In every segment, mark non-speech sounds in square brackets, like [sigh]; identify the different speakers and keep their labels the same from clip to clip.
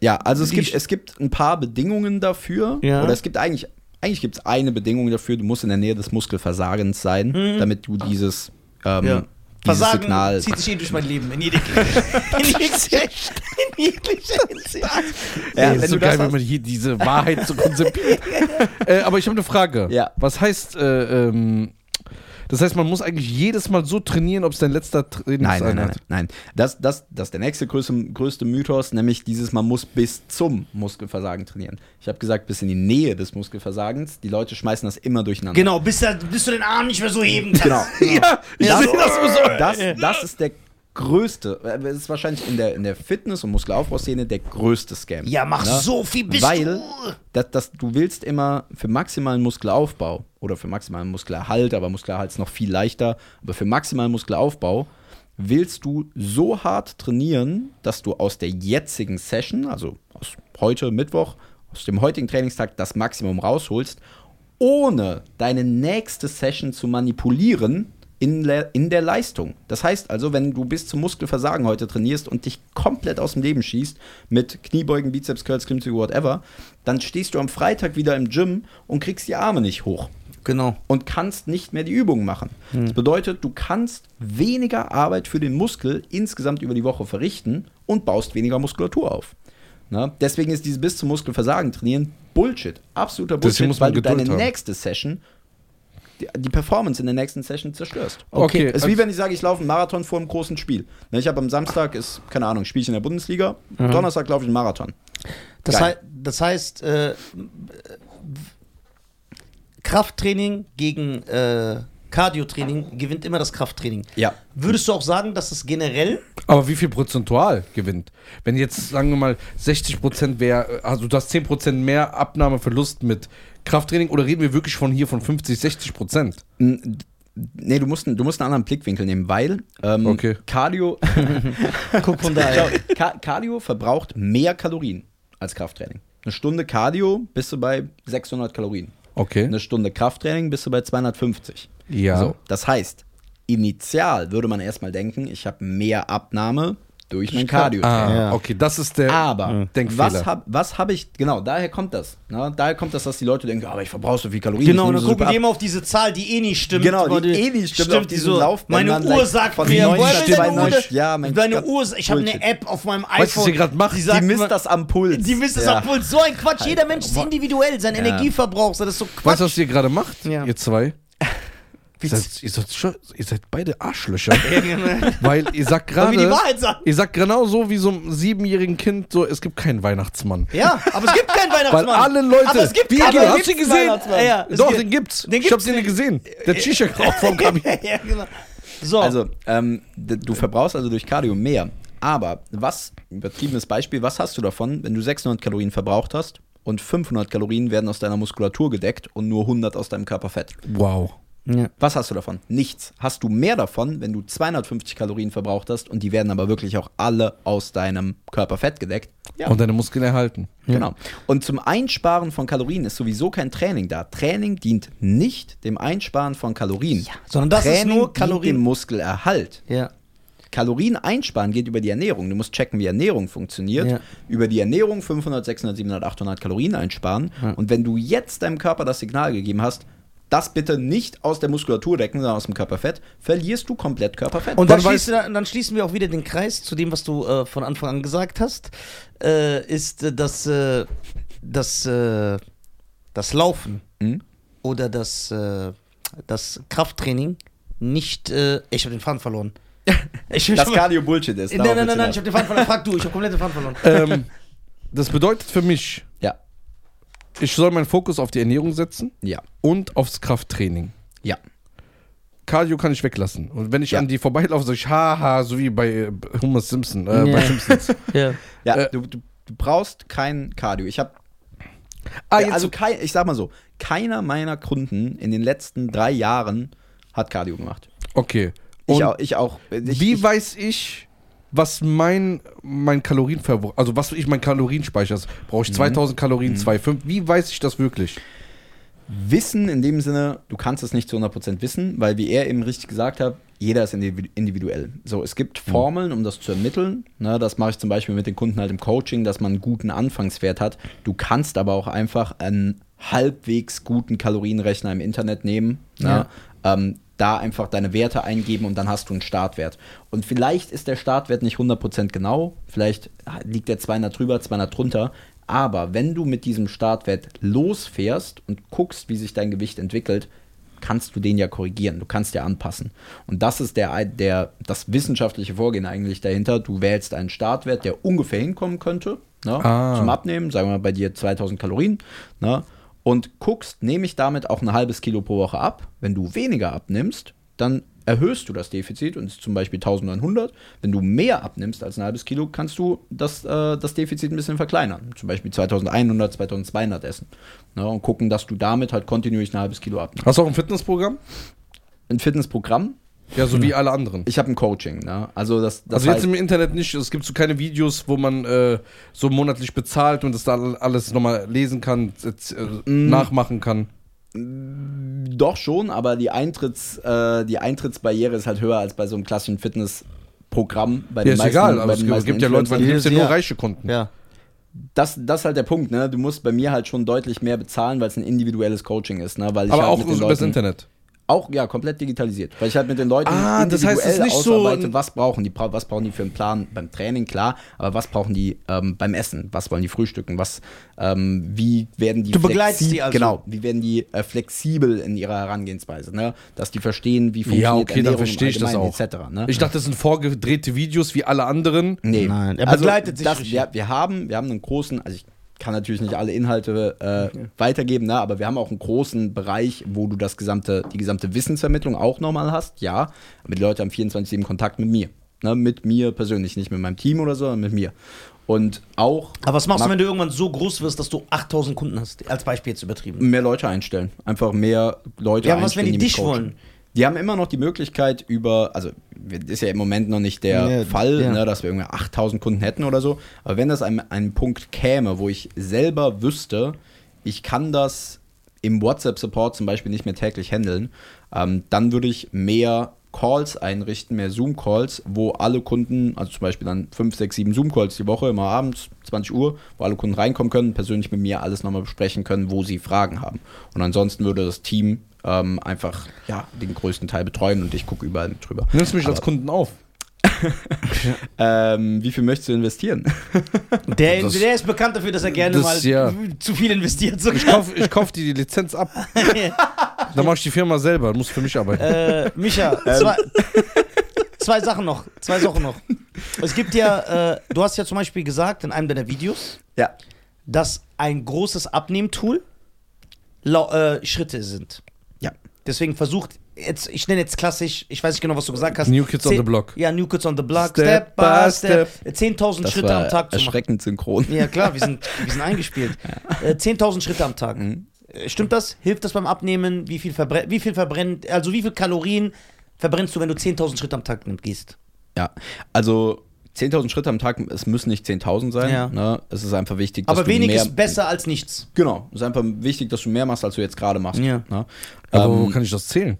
Speaker 1: Ja, also es gibt, es gibt ein paar Bedingungen dafür.
Speaker 2: Ja.
Speaker 1: Oder es gibt eigentlich, eigentlich gibt es eine Bedingung dafür, du musst in der Nähe des Muskelversagens sein, damit du dieses, ähm,
Speaker 2: Mhm. Ja.
Speaker 1: dieses
Speaker 2: Versagen
Speaker 1: Signal.
Speaker 2: zieht sich eh durch mein Leben. In jeglicher [laughs] in jeglicher [laughs] Hinsicht. [laughs]
Speaker 1: Ja, wenn
Speaker 3: ist so geil, wenn man hier diese Wahrheit so konzipiert. äh, aber ich habe eine Frage.
Speaker 1: Ja.
Speaker 3: Was heißt, äh, ähm, das heißt, man muss eigentlich jedes Mal so trainieren, ob es dein letzter
Speaker 1: Nein,
Speaker 3: Trainingseinheit
Speaker 1: nein, nein, nein, nein. Das, das, das ist der nächste größte, größte Mythos, nämlich dieses, man muss bis zum Muskelversagen trainieren. Ich habe gesagt, bis in die Nähe des Muskelversagens. Die Leute schmeißen das immer durcheinander.
Speaker 2: Genau, bis, da, bis du den Arm nicht mehr so heben kannst.
Speaker 1: Genau. [laughs]
Speaker 3: Ja, ich
Speaker 1: Das,
Speaker 3: sehe das
Speaker 1: das, das ist der größte, äh, das ist wahrscheinlich in der, in der Fitness- und Muskelaufbauszene der größte Scam.
Speaker 2: Ja, mach
Speaker 1: Ne?
Speaker 2: so viel bis
Speaker 1: Weil
Speaker 2: du.
Speaker 1: das, das, du willst immer für maximalen Muskelaufbau oder für maximalen Muskelerhalt, aber Muskelerhalt ist noch viel leichter, aber für maximalen Muskelaufbau willst du so hart trainieren, dass du aus der jetzigen Session, also aus heute Mittwoch, aus dem heutigen Trainingstag das Maximum rausholst, ohne deine nächste Session zu manipulieren in, le- in der Leistung. Das heißt also, wenn du bis zum Muskelversagen heute trainierst und dich komplett aus dem Leben schießt mit Kniebeugen, Bizeps, Curls, Klimmzüge, whatever, dann stehst du am Freitag wieder im Gym und kriegst die Arme nicht hoch
Speaker 2: Genau.
Speaker 1: und kannst nicht mehr die Übungen machen. Das bedeutet, du kannst weniger Arbeit für den Muskel insgesamt über die Woche verrichten und baust weniger Muskulatur auf. Na, deswegen ist dieses bis zum Muskelversagen trainieren Bullshit. Absoluter Bullshit, weil du deine
Speaker 3: haben.
Speaker 1: nächste Session, die, die Performance in der nächsten Session zerstörst.
Speaker 3: Okay,
Speaker 1: Es ist wie
Speaker 3: also-
Speaker 1: wenn ich sage, ich laufe einen Marathon vor einem großen Spiel. Na, Ich habe am Samstag, ist, keine Ahnung, spiele ich in der Bundesliga, Donnerstag laufe ich einen Marathon.
Speaker 2: Das, hei das heißt, äh, Krafttraining gegen äh, Cardio-Training gewinnt immer das Krafttraining.
Speaker 1: Ja.
Speaker 2: Würdest du auch sagen, dass es generell
Speaker 3: Aber wie viel prozentual gewinnt? Wenn jetzt, sagen wir mal, 60% wäre, also du hast 10% mehr Abnahmeverlust mit Krafttraining oder reden wir wirklich von hier von 50, 60%?
Speaker 1: N- Nee, du musst, du musst einen anderen Blickwinkel nehmen, weil ähm,
Speaker 3: Okay.
Speaker 1: Cardio, [laughs]
Speaker 2: Guck von [laughs]
Speaker 1: Ka Cardio verbraucht mehr Kalorien als Krafttraining. Eine Stunde Cardio bist du bei 600 Kalorien.
Speaker 3: Okay.
Speaker 1: Eine Stunde Krafttraining bist du bei 250.
Speaker 3: Ja.
Speaker 1: So, das heißt, initial würde man erstmal denken, ich habe mehr Abnahme durch mein Cardio.
Speaker 3: Ah,
Speaker 2: Ja.
Speaker 3: okay, das ist der
Speaker 1: Aber
Speaker 3: Denkfehler.
Speaker 1: was habe was hab ich, genau, daher kommt das. Ne? Daher kommt das, dass die Leute denken, aber ich verbrauche so viel Kalorien.
Speaker 2: Genau, dann gucken die immer auf diese Zahl, die eh nicht stimmt.
Speaker 1: Genau,
Speaker 2: aber
Speaker 1: die eh nicht stimmt, auf
Speaker 2: die
Speaker 1: diesen
Speaker 2: so, Meine Uhr sagt mir,
Speaker 1: 90
Speaker 2: woher weiß deine Uhr?
Speaker 1: 92, ja, mein
Speaker 2: Deine
Speaker 1: Gott,
Speaker 2: Uhr, ich habe eine. App auf meinem iPhone.
Speaker 3: Weißt du, was ihr gerade macht?
Speaker 2: Die,
Speaker 3: Die
Speaker 1: Die misst das am Puls.
Speaker 2: Die misst das
Speaker 1: Ja.
Speaker 2: am Puls. So ein Quatsch. Jeder Mensch ist individuell. Sein Energieverbrauch, das ist so Quatsch.
Speaker 3: Weißt du, was ihr gerade macht?
Speaker 2: Ja.
Speaker 3: Ihr zwei? Ihr seid, ihr, seid schon, ihr seid beide Arschlöcher. [laughs] weil ihr sagt gerade. Ihr sagt genau so wie so einem siebenjährigen Kind, so, es gibt keinen Weihnachtsmann.
Speaker 2: Ja, aber es gibt keinen [laughs] Weihnachtsmann.
Speaker 3: Weil alle Leute.
Speaker 2: Aber es gibt
Speaker 3: wie,
Speaker 2: keinen
Speaker 3: hast du ihn gesehen?
Speaker 2: Ja,
Speaker 3: Doch,
Speaker 2: gibt-
Speaker 3: den gibt's.
Speaker 2: den
Speaker 3: ich hab
Speaker 2: gibt's
Speaker 3: den
Speaker 2: nicht.
Speaker 3: gesehen. Der Shisha geraucht vom Kabin. [laughs]
Speaker 2: ja, genau. So,
Speaker 1: Also, ähm, du verbrauchst also durch Cardio mehr. Aber was, übertriebenes Beispiel, was hast du davon, wenn du 600 Kalorien verbraucht hast und 500 Kalorien werden aus deiner Muskulatur gedeckt und nur 100 aus deinem Körperfett?
Speaker 3: Wow.
Speaker 2: Ja.
Speaker 1: Was hast du davon? Nichts. Hast du mehr davon, wenn du 250 Kalorien verbraucht hast und die werden aber wirklich auch alle aus deinem Körperfett gedeckt? Ja.
Speaker 3: Und deine Muskeln erhalten.
Speaker 1: Genau. Und zum Einsparen von Kalorien ist sowieso kein Training da. Training dient nicht dem Einsparen von Kalorien.
Speaker 2: sondern das ist
Speaker 1: Training
Speaker 2: nur
Speaker 1: dient
Speaker 2: Kalorien.
Speaker 1: dem Muskelerhalt.
Speaker 2: ja.
Speaker 1: Kalorien einsparen geht über die Ernährung. Du musst checken, wie Ernährung funktioniert.
Speaker 2: Ja.
Speaker 1: Über die Ernährung 500, 600, 700, 800 Kalorien einsparen. Und wenn du jetzt deinem Körper das Signal gegeben hast, das bitte nicht aus der Muskulatur decken, sondern aus dem Körperfett, verlierst du komplett Körperfett.
Speaker 2: Und dann, schließt, du- dann schließen wir auch wieder den Kreis zu dem, was du äh, von Anfang an gesagt hast, äh, ist, äh, dass äh, das, äh, das Laufen
Speaker 1: Mhm.
Speaker 2: oder das, äh, das Krafttraining nicht. Äh, ich habe den Faden verloren. [laughs] Ich,
Speaker 1: das Cardio Bullshit ist.
Speaker 2: Nein, nein, nein, nein, ich habe den Faden verloren. Frag du, ich habe komplett den Faden verloren.
Speaker 3: ähm, das bedeutet für mich,
Speaker 1: hinaus.
Speaker 3: Ich soll meinen Fokus auf die Ernährung setzen
Speaker 1: Ja,
Speaker 3: und aufs Krafttraining.
Speaker 1: ja.
Speaker 3: Cardio kann ich weglassen. Und wenn ich
Speaker 1: Ja.
Speaker 3: an die vorbeilaufe, sage ich, haha, so wie bei äh, Homer Simpson, äh,
Speaker 2: Ja.
Speaker 3: bei Simpsons. [laughs]
Speaker 2: Ja.
Speaker 1: Ja,
Speaker 3: Äh,
Speaker 1: du, du, brauchst kein Cardio. Ich habe
Speaker 3: ah,
Speaker 1: Ja, also kein, ich sag mal so, keiner meiner Kunden in den letzten drei Jahren hat Cardio gemacht.
Speaker 3: okay.
Speaker 1: Ich auch. Ich auch ich,
Speaker 3: wie
Speaker 1: ich,
Speaker 3: weiß ich, was mein, mein Kalorienverbrauch, also was ich mein Kalorienspeicher ist? Brauche
Speaker 1: Mhm.
Speaker 3: ich 2000 Kalorien, 2,5? Wie weiß ich das wirklich?
Speaker 1: Wissen in dem Sinne, du kannst es nicht zu 100% wissen, weil wie er eben richtig gesagt hat, jeder ist individu- individuell. So, es gibt Formeln, um das zu ermitteln. Ne, das mache ich zum Beispiel mit den Kunden halt im Coaching, dass man einen guten Anfangswert hat. Du kannst aber auch einfach einen halbwegs guten Kalorienrechner im Internet nehmen. Ne, ähm, da einfach deine Werte eingeben und dann hast du einen Startwert. Und vielleicht ist der Startwert nicht 100% genau, vielleicht liegt der 200 drüber, 200 drunter. Aber wenn du mit diesem Startwert losfährst und guckst, wie sich dein Gewicht entwickelt, kannst du den ja korrigieren, du kannst ja anpassen. Und das ist der, der, das wissenschaftliche Vorgehen eigentlich dahinter. Du wählst einen Startwert, der ungefähr hinkommen könnte ne,
Speaker 3: Ah.
Speaker 1: zum Abnehmen, sagen wir mal bei dir 2000 Kalorien, ne, und guckst, nehme ich damit auch ein halbes Kilo pro Woche ab. Wenn du weniger abnimmst, dann erhöhst du das Defizit und ist zum Beispiel 1900. Wenn du mehr abnimmst als ein halbes Kilo, kannst du das, äh, das Defizit ein bisschen verkleinern. Zum Beispiel 2100, 2200 essen. Ne, und gucken, dass du damit halt kontinuierlich ein halbes Kilo abnimmst.
Speaker 3: Hast du auch ein Fitnessprogramm?
Speaker 1: Ein Fitnessprogramm.
Speaker 3: Ja, so wie alle anderen.
Speaker 1: Ich habe ein Coaching. Ne? Also das, das
Speaker 3: also jetzt
Speaker 1: heißt-
Speaker 3: im Internet nicht, es gibt so keine Videos, wo man äh, so monatlich bezahlt und das da alles nochmal lesen kann, äh,
Speaker 1: Mm.
Speaker 3: nachmachen kann.
Speaker 1: Doch schon, aber die, Eintritts, äh, die Eintrittsbarriere ist halt höher als bei so einem klassischen Fitnessprogramm. Bei
Speaker 3: Ja,
Speaker 1: den
Speaker 3: ist
Speaker 1: meisten-
Speaker 3: egal, aber es
Speaker 1: den
Speaker 3: gibt, ja Leute, weil
Speaker 1: Influencern.
Speaker 3: gibt ja
Speaker 2: Ja.
Speaker 3: nur reiche Kunden.
Speaker 2: Ja.
Speaker 1: das, das ist halt der Punkt, ne? Du musst bei mir halt schon deutlich mehr bezahlen, weil es ein individuelles Coaching ist, ne? Weil ich
Speaker 3: Aber
Speaker 1: halt
Speaker 3: auch über das Internet.
Speaker 1: Auch, ja, komplett digitalisiert. Weil ich halt mit den Leuten
Speaker 3: Ah, das heißt, es ist
Speaker 1: individuell
Speaker 3: nicht so
Speaker 1: ausarbeite,
Speaker 3: ein-
Speaker 1: was brauchen die, was brauchen die für einen Plan beim Training, klar, aber was brauchen die ähm, beim Essen, was wollen die frühstücken, was, ähm, wie werden die
Speaker 2: Du begleitest die also.
Speaker 1: Genau, wie werden die äh, flexibel in ihrer Herangehensweise, ne? Dass die verstehen, wie funktioniert
Speaker 3: Ja, okay, dann
Speaker 1: Ernährung
Speaker 3: verstehe ich das auch.
Speaker 1: etc., ne?
Speaker 3: Ich dachte, das sind vorgedrehte Videos wie alle anderen.
Speaker 1: Nee.
Speaker 2: Nein, er
Speaker 1: also
Speaker 2: begleitet sich
Speaker 1: das, wir, wir, haben, wir haben einen großen, also ich kann natürlich nicht alle Inhalte äh, weitergeben, ne, aber wir haben auch einen großen Bereich, wo du das gesamte, die gesamte Wissensvermittlung auch nochmal hast, ja. Aber die Leute haben 24-7 Kontakt mit mir. Ne, mit mir persönlich, nicht mit meinem Team oder so, sondern mit mir. Und auch
Speaker 2: Aber was machst du, wenn du irgendwann so groß wirst, dass du 8000 Kunden hast? Als Beispiel jetzt übertrieben.
Speaker 1: mehr Leute einstellen. Einfach mehr Leute
Speaker 2: Ja, aber was, wenn
Speaker 1: einstellen,
Speaker 2: die
Speaker 1: mich
Speaker 2: dich wollen?
Speaker 1: Die haben immer noch die Möglichkeit über, also ist ja im Moment noch nicht der
Speaker 2: Ja,
Speaker 1: Fall,
Speaker 2: ja.
Speaker 1: ne, dass wir irgendwie 8000 Kunden hätten oder so. Aber wenn das ein, ein Punkt käme, wo ich selber wüsste, ich kann das im WhatsApp-Support zum Beispiel nicht mehr täglich handeln, ähm, dann würde ich mehr Calls einrichten, mehr Zoom-Calls, wo alle Kunden, also zum Beispiel dann 5, 6, 7 Zoom-Calls die Woche, immer abends, 20 Uhr, wo alle Kunden reinkommen können, persönlich mit mir alles nochmal besprechen können, wo sie Fragen haben. Und ansonsten würde das Team ähm, einfach ja, den größten Teil betreuen und ich gucke überall mit drüber.
Speaker 3: Nimmst du mich als Kunden auf? [laughs]
Speaker 1: Ähm, wie viel möchtest du investieren? [laughs]
Speaker 2: Der,
Speaker 3: Das-
Speaker 2: der ist bekannt dafür, dass er gerne
Speaker 3: das,
Speaker 2: mal
Speaker 3: ja.
Speaker 2: zu viel investiert. So.
Speaker 3: Ich kaufe ich kauf dir die Lizenz ab. [laughs] Dann mache ich die Firma selber, muss für mich arbeiten.
Speaker 2: äh, Micha, zwei, zwei Sachen noch. Zwei Sachen noch. Es gibt ja, äh, du hast ja zum Beispiel gesagt in einem deiner Videos,
Speaker 1: ja.
Speaker 2: dass ein großes Abnehmtool äh, Schritte sind.
Speaker 1: Ja.
Speaker 2: Deswegen versucht, jetzt, ich nenne jetzt klassisch, ich weiß nicht genau, was du gesagt hast.
Speaker 3: New Kids on
Speaker 2: Zehn-
Speaker 3: the Block.
Speaker 2: Ja, New Kids on the Block.
Speaker 3: Step
Speaker 2: Step,
Speaker 3: by
Speaker 2: by Step. 10.000
Speaker 1: Das
Speaker 2: Schritte
Speaker 1: war
Speaker 2: am Tag zu machen.
Speaker 1: erschreckend synchron.
Speaker 2: Ja, klar, wir sind, wir sind eingespielt. [laughs] Äh, 10.000 Schritte am Tag.
Speaker 1: Mhm.
Speaker 2: Äh, Stimmt das? Hilft das beim Abnehmen? Wie viel, verbrennt, wie viel verbrennt, also wie viel Kalorien verbrennst du, wenn du 10.000 Schritte am Tag gehst?
Speaker 1: Ja, also 10.000 Schritte am Tag, es müssen nicht 10.000 sein.
Speaker 2: Ja.
Speaker 1: Ne? Es ist einfach wichtig, dass
Speaker 2: Aber
Speaker 1: du
Speaker 2: wenig
Speaker 1: mehr,
Speaker 2: ist besser als nichts.
Speaker 1: Genau, es ist einfach wichtig, dass du mehr machst, als du jetzt gerade machst.
Speaker 2: Ja.
Speaker 1: Ne?
Speaker 3: Aber wo
Speaker 1: Ähm,
Speaker 3: kann ich das zählen?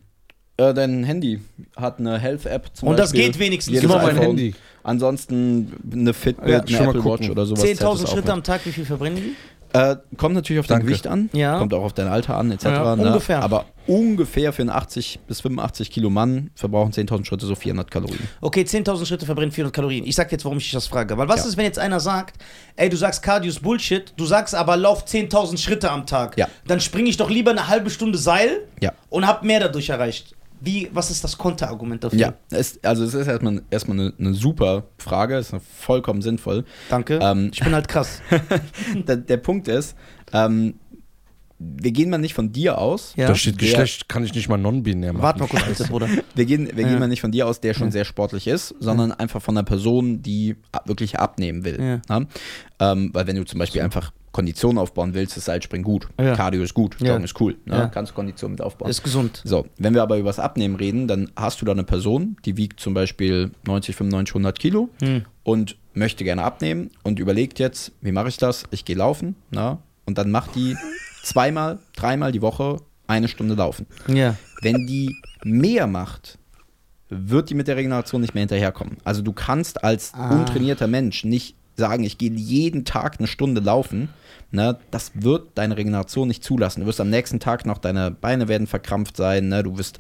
Speaker 1: äh, dein Handy hat eine Health-App zum
Speaker 2: Und das
Speaker 1: Beispiel.
Speaker 2: geht wenigstens.
Speaker 1: Jedes
Speaker 3: Gib mal mein. Handy.
Speaker 1: Ansonsten eine Fitbit,
Speaker 3: Ja,
Speaker 1: eine Apple Watch oder sowas. zählt das
Speaker 2: 10.000
Speaker 1: auch
Speaker 2: Schritte am Tag, wie viel verbrennen die?
Speaker 1: Äh, kommt natürlich auf dein
Speaker 3: Danke.
Speaker 1: Gewicht an,
Speaker 2: Ja.
Speaker 1: kommt auch auf dein Alter an, etc.
Speaker 2: Ja,
Speaker 1: ne?
Speaker 2: ungefähr.
Speaker 1: Aber ungefähr für einen 80 bis 85 Kilo Mann verbrauchen 10.000 Schritte so 400 Kalorien.
Speaker 2: Okay, 10.000 Schritte verbrennen 400 Kalorien. Ich sag jetzt, warum ich dich das frage. Weil was
Speaker 1: Ja.
Speaker 2: ist, wenn jetzt einer sagt, ey, du sagst Cardio ist Bullshit, du sagst aber, lauf 10.000 Schritte am Tag.
Speaker 1: Ja.
Speaker 2: Dann springe ich doch lieber eine halbe Stunde Seil
Speaker 1: Ja.
Speaker 2: und hab mehr dadurch erreicht. Wie, was ist das Konterargument dafür?
Speaker 1: Ja, es, also es ist erstmal, erstmal eine, eine super Frage, es ist vollkommen sinnvoll.
Speaker 2: Danke.
Speaker 1: Ähm,
Speaker 2: ich bin halt krass. [laughs]
Speaker 1: der, der Punkt ist, ähm, wir gehen mal nicht von dir aus.
Speaker 2: Ja.
Speaker 3: Da steht
Speaker 1: Der-
Speaker 3: Geschlecht, kann ich nicht mal non-binär machen.
Speaker 2: Warte mal kurz, bitte, Bruder.
Speaker 1: Wir gehen, wir
Speaker 2: Ja.
Speaker 1: gehen mal nicht von dir aus, der schon sehr sportlich ist, sondern einfach von einer Person, die wirklich abnehmen will.
Speaker 2: Ja.
Speaker 1: Ne? Ähm, weil wenn du zum Beispiel einfach Kondition aufbauen willst, ist Seilspringen gut.
Speaker 2: Ja.
Speaker 1: Cardio ist gut,
Speaker 2: Ja.
Speaker 1: Joggen ist cool. Ne?
Speaker 2: Ja.
Speaker 1: Kannst Kondition mit aufbauen.
Speaker 2: Ist gesund.
Speaker 1: So, wenn wir aber über das Abnehmen reden, dann hast du da eine Person, die wiegt zum Beispiel 90, 95, 100 Kilo
Speaker 2: Hm.
Speaker 1: und möchte gerne abnehmen und überlegt jetzt, wie mache ich das? Ich gehe laufen, na? Und dann macht die [laughs] zweimal, dreimal die Woche eine Stunde laufen.
Speaker 2: Ja.
Speaker 1: Wenn die mehr macht wird die mit der Regeneration nicht mehr hinterherkommen. Also du kannst als
Speaker 2: Ah.
Speaker 1: untrainierter Mensch nicht sagen, ich gehe jeden Tag eine Stunde laufen. Ne, das wird deine Regeneration nicht zulassen. Du wirst am nächsten Tag noch, deine Beine werden verkrampft sein. Ne, du wirst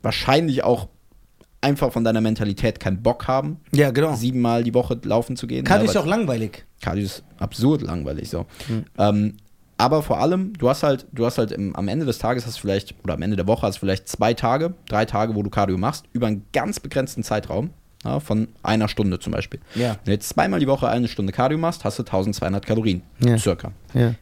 Speaker 1: wahrscheinlich auch einfach von deiner Mentalität keinen Bock haben,
Speaker 2: Ja, genau.
Speaker 1: siebenmal die Woche laufen zu gehen.
Speaker 2: Cardio
Speaker 1: ne,
Speaker 2: ist auch langweilig.
Speaker 1: Cardio ist absurd langweilig so.
Speaker 2: Hm.
Speaker 1: Ähm, aber vor allem, du hast halt, du hast halt im, am Ende des Tages hast vielleicht, oder am Ende der Woche hast du vielleicht zwei Tage, drei Tage, wo du Cardio machst, über einen ganz begrenzten Zeitraum, ja, von einer Stunde zum Beispiel.
Speaker 2: Ja.
Speaker 1: Wenn du jetzt zweimal die Woche eine Stunde Cardio machst, hast du 1200 Kalorien,
Speaker 2: Ja.
Speaker 1: circa.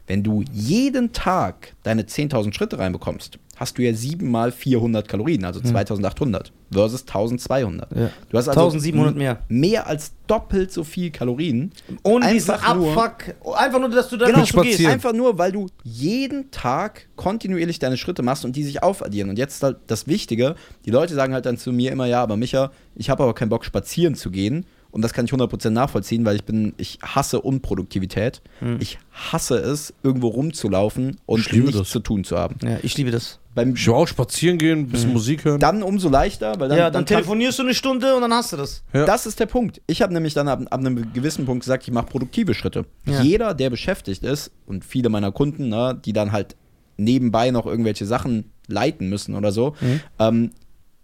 Speaker 1: Wenn du jeden Tag deine 10.000 Schritte reinbekommst, hast du ja 7 mal 400 Kalorien, also 2800 versus 1200.
Speaker 2: Hm. Ja.
Speaker 1: Du hast also
Speaker 2: 1700 mehr.
Speaker 1: Mehr als doppelt so viel Kalorien.
Speaker 2: Ohne diesen
Speaker 1: Einfach nur-
Speaker 2: Abfuck. Einfach nur, dass du dann
Speaker 1: Genau,
Speaker 2: so gehst.
Speaker 1: einfach nur, weil du jeden Tag kontinuierlich deine Schritte machst und die sich aufaddieren. Und jetzt halt das Wichtige, die Leute sagen halt dann zu mir immer, ja, aber Micha, ich habe aber keinen Bock spazieren zu gehen. Und das kann ich 100% nachvollziehen, weil ich bin, ich hasse Unproduktivität. Ich hasse es, irgendwo rumzulaufen und
Speaker 3: Ich liebe
Speaker 1: nichts
Speaker 3: das.
Speaker 1: zu tun zu haben.
Speaker 2: Ja, ich liebe das.
Speaker 1: Beim,
Speaker 3: Ich will auch spazieren gehen, ein bisschen Musik hören.
Speaker 1: dann umso leichter, weil dann,
Speaker 2: ja, dann,
Speaker 1: kann-
Speaker 2: telefonierst du eine Stunde und dann hast du das.
Speaker 3: Ja.
Speaker 1: Das ist der Punkt. Ich habe nämlich dann ab, ab einem gewissen Punkt gesagt, ich mache produktive Schritte.
Speaker 2: Ja.
Speaker 1: Jeder, der beschäftigt ist und viele meiner Kunden, ne, die dann halt nebenbei noch irgendwelche Sachen leiten müssen oder so,
Speaker 2: Mhm.
Speaker 1: ähm,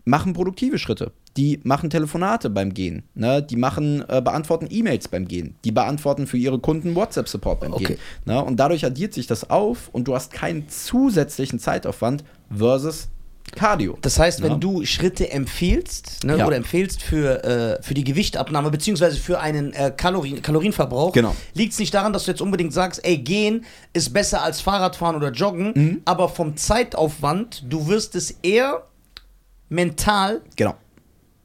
Speaker 1: machen produktive Schritte. Die machen Telefonate beim Gehen. Ne? Die machen, äh, beantworten E-Mails beim Gehen. Die beantworten für ihre Kunden WhatsApp-Support beim
Speaker 2: Okay.
Speaker 1: Gehen. Ne? Und dadurch addiert sich das auf und du hast keinen zusätzlichen Zeitaufwand versus Cardio.
Speaker 2: Das heißt, wenn
Speaker 1: Ja.
Speaker 2: du Schritte empfiehlst ne,
Speaker 1: Ja.
Speaker 2: oder empfehlst für, äh, für die Gewichtabnahme beziehungsweise für einen äh, Kalorien, Kalorienverbrauch,
Speaker 1: Genau.
Speaker 2: liegt es nicht daran, dass du jetzt unbedingt sagst, ey, gehen ist besser als Fahrradfahren oder Joggen,
Speaker 1: Mhm.
Speaker 2: aber vom Zeitaufwand, du wirst es eher mental
Speaker 1: Genau.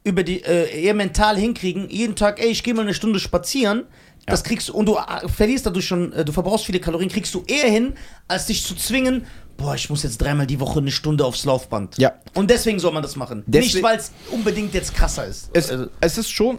Speaker 2: Über die äh, eher mental hinkriegen, jeden Tag, ey, ich gehe mal eine Stunde spazieren. Das kriegst du, und du äh, verlierst dadurch schon, äh, du verbrauchst viele Kalorien, kriegst du eher hin, als dich zu zwingen, boah, ich muss jetzt dreimal die Woche eine Stunde aufs Laufband.
Speaker 1: Ja.
Speaker 2: Und deswegen soll man das machen.
Speaker 1: Deswegen-
Speaker 2: Nicht, weil es unbedingt jetzt krasser ist.
Speaker 1: Es,
Speaker 2: Also,
Speaker 1: es ist schon,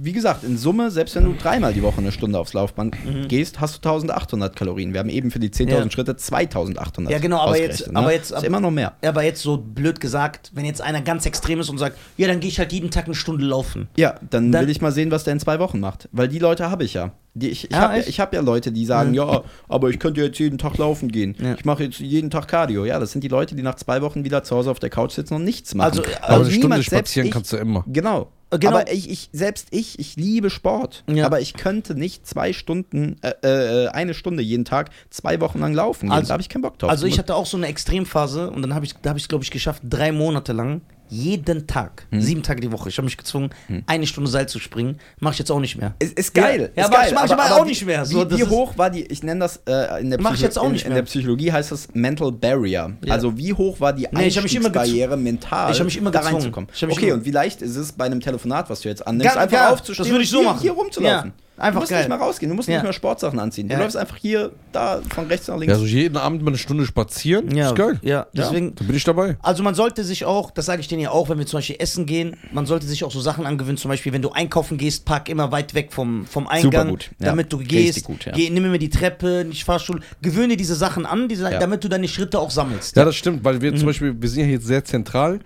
Speaker 1: wie gesagt, in Summe, selbst wenn du dreimal die Woche eine Stunde aufs Laufband gehst, hast du 1800 Kalorien. Wir haben eben für die 10.000
Speaker 2: Mhm. Ja.
Speaker 1: Schritte 2800.
Speaker 2: Ja, genau, aber jetzt-
Speaker 1: ausgerechnet,
Speaker 2: aber
Speaker 1: ne?
Speaker 2: jetzt-
Speaker 1: ist immer noch mehr.
Speaker 2: aber jetzt so blöd gesagt, wenn jetzt einer ganz extrem ist und sagt, ja, dann gehe ich halt jeden Tag eine Stunde laufen.
Speaker 1: Ja, dann,
Speaker 2: Dann-
Speaker 1: will ich mal sehen, was der in zwei Wochen macht. Weil die Leute habe ich ja. Die, ich ich
Speaker 2: Ah,
Speaker 1: habe ja, hab ja Leute, die sagen, ja, aber ich könnte jetzt jeden Tag laufen gehen.
Speaker 2: Ja.
Speaker 1: Ich mache jetzt jeden Tag Cardio. Ja, das sind die Leute, die nach zwei Wochen wieder zu Hause auf der Couch sitzen und nichts machen.
Speaker 2: Also,
Speaker 3: Aber eine Stunde
Speaker 1: niemand, selbst
Speaker 3: spazieren
Speaker 1: ich-
Speaker 3: kannst du immer.
Speaker 1: Genau.
Speaker 2: Äh, genau.
Speaker 1: Aber ich, ich, selbst ich, ich liebe Sport.
Speaker 2: Ja.
Speaker 1: Aber ich könnte nicht zwei Stunden, äh, äh, eine Stunde jeden Tag, zwei Wochen lang laufen gehen.
Speaker 2: Also-
Speaker 1: da habe ich keinen Bock drauf.
Speaker 2: Also ich hatte auch so eine Extremphase und dann habe ich, da habe ich es glaube ich geschafft, drei Monate lang jeden Tag,
Speaker 1: Hm.
Speaker 2: sieben Tage die Woche. Ich habe mich gezwungen, eine Stunde Seil zu springen. Mache ich jetzt auch nicht mehr.
Speaker 1: ist, ist geil.
Speaker 2: Ja,
Speaker 1: ist
Speaker 2: aber
Speaker 1: geil.
Speaker 2: ich ich aber auch nicht mehr. So,
Speaker 1: wie wie hoch war die, ich nenne das äh, in, der
Speaker 2: Mach ich jetzt auch
Speaker 1: in,
Speaker 2: nicht
Speaker 1: in
Speaker 2: mehr.
Speaker 1: der Psychologie heißt das Mental Barrier.
Speaker 2: Ja.
Speaker 1: Also wie hoch war die
Speaker 2: Nee,
Speaker 1: Einstiegsbarriere mental,
Speaker 2: Ich mich immer
Speaker 1: da reinzukommen. Okay, und wie leicht ist es bei einem Telefonat, was du jetzt annimmst,
Speaker 2: Gar-
Speaker 1: einfach
Speaker 2: ja,
Speaker 1: aufzustehen
Speaker 2: das würde ich so
Speaker 1: hier,
Speaker 2: machen.
Speaker 1: hier rumzulaufen.
Speaker 2: Ja, einfach
Speaker 1: du musst
Speaker 2: geil.
Speaker 1: nicht mal rausgehen, du musst
Speaker 2: Ja.
Speaker 1: nicht mehr Sportsachen anziehen. Du
Speaker 2: Ja.
Speaker 1: läufst einfach hier, da, von rechts nach links.
Speaker 3: Ja, so jeden Abend mal eine Stunde spazieren.
Speaker 2: Ja,
Speaker 3: ist geil.
Speaker 2: ja, deswegen.
Speaker 3: Da bin ich dabei.
Speaker 2: Also man sollte sich auch, das sage ich denen ja auch, wenn wir zum Beispiel essen gehen, man sollte sich auch so Sachen angewöhnen, zum Beispiel, wenn du einkaufen gehst, park immer weit weg vom, vom Eingang,
Speaker 1: gut, ja.
Speaker 2: damit du gehst,
Speaker 1: gut, ja.
Speaker 2: geh, nimm immer die Treppe, nicht Fahrstuhl, gewöhne diese Sachen an, diese,
Speaker 1: Ja.
Speaker 2: damit du deine Schritte auch sammelst.
Speaker 3: Ja, das stimmt, weil
Speaker 2: Mhm.
Speaker 3: wir zum Beispiel, wir sind ja hier sehr zentral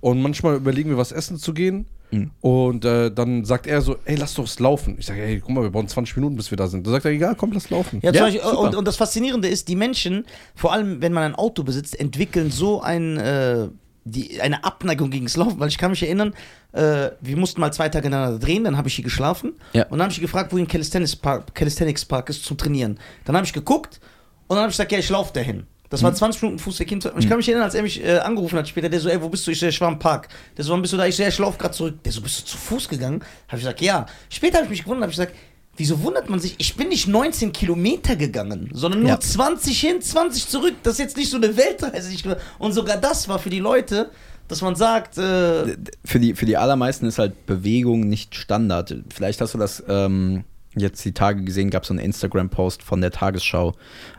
Speaker 3: und manchmal überlegen wir, was essen zu gehen.
Speaker 1: Mhm.
Speaker 3: Und äh, dann sagt er so, ey, lass doch laufen. Ich sage, ey, guck mal, wir brauchen 20 Minuten, bis wir da sind. Da sagt er, egal, komm, lass laufen.
Speaker 2: Ja,
Speaker 1: Ja,
Speaker 2: Beispiel, und, und das Faszinierende ist, die Menschen, vor allem wenn man ein Auto besitzt, entwickeln so ein, äh, die, eine Abneigung gegen das Laufen, weil ich kann mich erinnern, äh, wir mussten mal zwei Tage ineinander drehen, dann habe ich hier geschlafen
Speaker 1: Ja.
Speaker 2: und dann habe ich gefragt, wo ein Calisthenics Park, Calisthenics Park ist zum Trainieren. Dann habe ich geguckt und dann habe ich gesagt, ja, ich laufe dahin. Das
Speaker 1: Mhm.
Speaker 2: war 20 Minuten Fußweg hin. Und ich kann mich erinnern, als er mich äh, angerufen hat später, der so, ey, wo bist du? Ich so, ich war im Park. Der so, wann bist du da? Ich so, ja, ich laufe gerade zurück. Der so, bist du zu Fuß gegangen? Habe ich gesagt, ja. Später habe ich mich gewundert, habe ich gesagt, wieso wundert man sich? Ich bin nicht 19 Kilometer gegangen, sondern nur
Speaker 1: Ja.
Speaker 2: 20 hin, 20 zurück. Das ist jetzt nicht so eine Weltreise. Und sogar das war für die Leute, dass man sagt, äh,
Speaker 1: für die, für die allermeisten ist halt Bewegung nicht Standard. Vielleicht hast du das ähm, jetzt die Tage gesehen, gab es so einen Instagram-Post von der Tagesschau.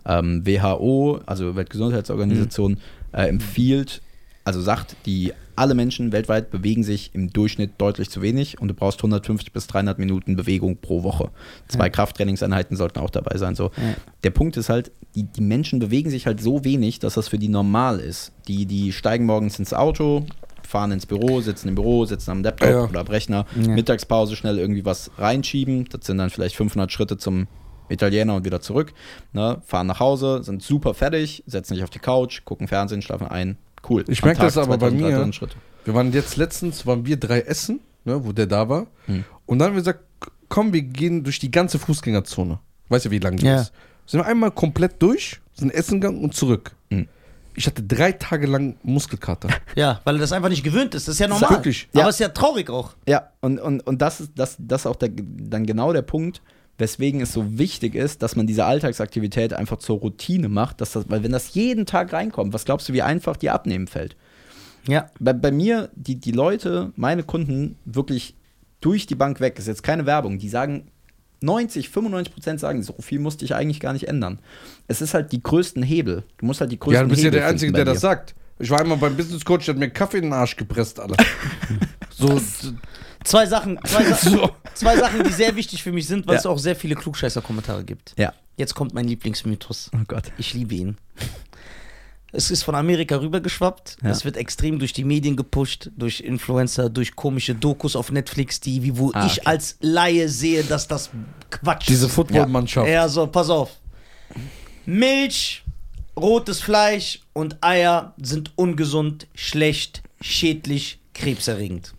Speaker 1: Ähm, WHO, also Weltgesundheitsorganisation, äh, empfiehlt, also sagt, die alle Menschen weltweit bewegen sich im Durchschnitt deutlich zu wenig und du brauchst 150 bis 300 Minuten Bewegung pro Woche. Zwei Krafttrainingseinheiten sollten auch dabei sein. So.
Speaker 2: Ja.
Speaker 1: Der Punkt ist halt, die, die Menschen bewegen sich halt so wenig, dass das für die normal ist. Die, die steigen morgens ins Auto, fahren ins Büro, sitzen im Büro, sitzen am Laptop
Speaker 3: Ja.
Speaker 1: oder am Rechner,
Speaker 2: Ja.
Speaker 1: Mittagspause schnell irgendwie was reinschieben. Das sind dann vielleicht 500 Schritte zum Italiener und wieder zurück. Ne? Fahren nach Hause, sind super fertig, setzen sich auf die Couch, gucken Fernsehen, schlafen ein. Cool.
Speaker 3: Ich
Speaker 1: Am
Speaker 3: merk
Speaker 1: Tag
Speaker 3: das aber bei
Speaker 1: 2000,
Speaker 3: mir.
Speaker 1: 3000 Schritte.
Speaker 3: Wir waren jetzt letztens, waren wir drei essen, ne, wo der da war.
Speaker 1: Hm.
Speaker 3: Und dann haben wir gesagt, komm, wir gehen durch die ganze Fußgängerzone. Weißt du, wie lang die
Speaker 2: Ja.
Speaker 3: ist? Sind wir einmal komplett durch, sind essen gegangen und zurück. Ich hatte drei Tage lang Muskelkater. [laughs]
Speaker 2: Ja, weil er das einfach nicht gewöhnt ist. Das ist ja normal.
Speaker 3: wirklich-
Speaker 2: Aber
Speaker 1: Ja.
Speaker 2: es ist ja traurig auch.
Speaker 1: Ja, und, und, und das ist das, das ist auch der, dann genau der Punkt, weswegen es so wichtig ist, dass man diese Alltagsaktivität einfach zur Routine macht, dass das, weil wenn das jeden Tag reinkommt, was glaubst du, wie einfach die abnehmen fällt?
Speaker 2: Ja.
Speaker 1: Bei, bei mir, die, die Leute, meine Kunden, wirklich durch die Bank weg, ist jetzt keine Werbung, die sagen, 90, 95 Prozent sagen, so viel musste ich eigentlich gar nicht ändern. Es ist halt die größten Hebel. Du musst halt die größten
Speaker 3: Ja, du bist ja
Speaker 1: Hebel
Speaker 3: der Einzige, der das sagt. Ich war einmal beim Business Coach, der hat mir Kaffee in den Arsch gepresst, Alter. [laughs] so,
Speaker 2: Zwei Sachen, zwei, Sa [laughs]
Speaker 3: so.
Speaker 2: zwei Sachen, die sehr wichtig für mich sind, weil
Speaker 1: Ja.
Speaker 2: es auch sehr viele Klugscheißer-Kommentare gibt.
Speaker 1: Ja.
Speaker 2: Jetzt kommt mein Lieblingsmythos.
Speaker 1: Oh Gott.
Speaker 2: Ich liebe ihn. Es ist von Amerika rübergeschwappt.
Speaker 1: Ja.
Speaker 2: Es wird extrem durch die Medien gepusht, durch Influencer, durch komische Dokus auf Netflix, die, wie wo
Speaker 1: Ah,
Speaker 2: ich
Speaker 1: okay.
Speaker 2: als Laie sehe, dass das Quatsch
Speaker 3: Diese
Speaker 2: ist.
Speaker 3: Footballmannschaft.
Speaker 2: Ja, so, pass auf. Milch, rotes Fleisch und Eier sind ungesund, schlecht, schädlich, krebserregend.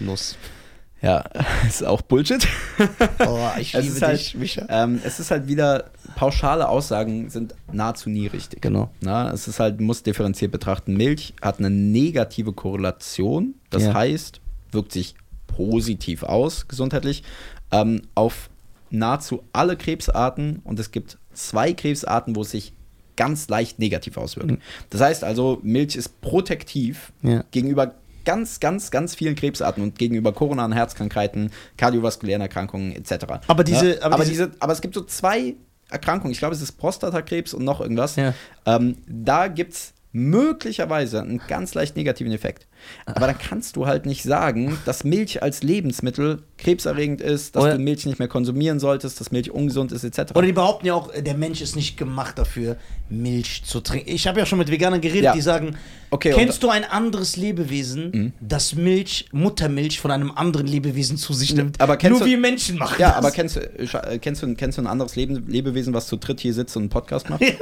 Speaker 2: Los.
Speaker 1: Ja, [laughs] ist auch Bullshit.
Speaker 2: Oh, ich [laughs]
Speaker 1: Es
Speaker 2: liebe
Speaker 1: halt-
Speaker 2: dich, Micha.
Speaker 1: Ähm, es ist halt wieder, pauschale Aussagen sind nahezu nie richtig.
Speaker 2: Genau.
Speaker 1: Na, es ist halt, muss differenziert betrachten. Milch hat eine negative Korrelation. Das
Speaker 2: Ja.
Speaker 1: heißt, wirkt sich positiv aus, gesundheitlich, ähm, auf nahezu alle Krebsarten. Und es gibt zwei Krebsarten, wo es sich ganz leicht negativ auswirkt.
Speaker 2: Mhm.
Speaker 1: Das heißt also, Milch ist protektiv
Speaker 2: Ja.
Speaker 1: gegenüber ganz, ganz, ganz vielen Krebsarten und gegenüber koronaren Herzkrankheiten, kardiovaskulären Erkrankungen etc.
Speaker 2: Aber diese- aber
Speaker 1: aber,
Speaker 2: diese,
Speaker 1: aber es gibt so zwei Erkrankungen. Ich glaube, es ist Prostatakrebs und noch irgendwas.
Speaker 2: Ja.
Speaker 1: Ähm, da gibt es möglicherweise einen ganz leicht negativen Effekt. Aber dann kannst du halt nicht sagen, dass Milch als Lebensmittel krebserregend ist, dass
Speaker 2: Oder-
Speaker 1: du Milch nicht mehr konsumieren solltest, dass Milch ungesund ist, etc.
Speaker 2: Oder die behaupten ja auch, der Mensch ist nicht gemacht dafür, Milch zu trinken. Ich habe ja schon mit Veganern geredet,
Speaker 1: Ja.
Speaker 2: die sagen,
Speaker 1: Okay,
Speaker 2: kennst du ein anderes Lebewesen,
Speaker 1: Mhm.
Speaker 2: das Milch, Muttermilch von einem anderen Lebewesen zu sich nimmt?
Speaker 1: Aber kennst
Speaker 2: Nur
Speaker 1: du-
Speaker 2: wir Menschen machen
Speaker 1: ja,
Speaker 2: das.
Speaker 1: aber kennst du, äh, kennst, du, kennst du ein anderes Leben, Lebewesen, was zu dritt hier sitzt und einen Podcast macht? [laughs]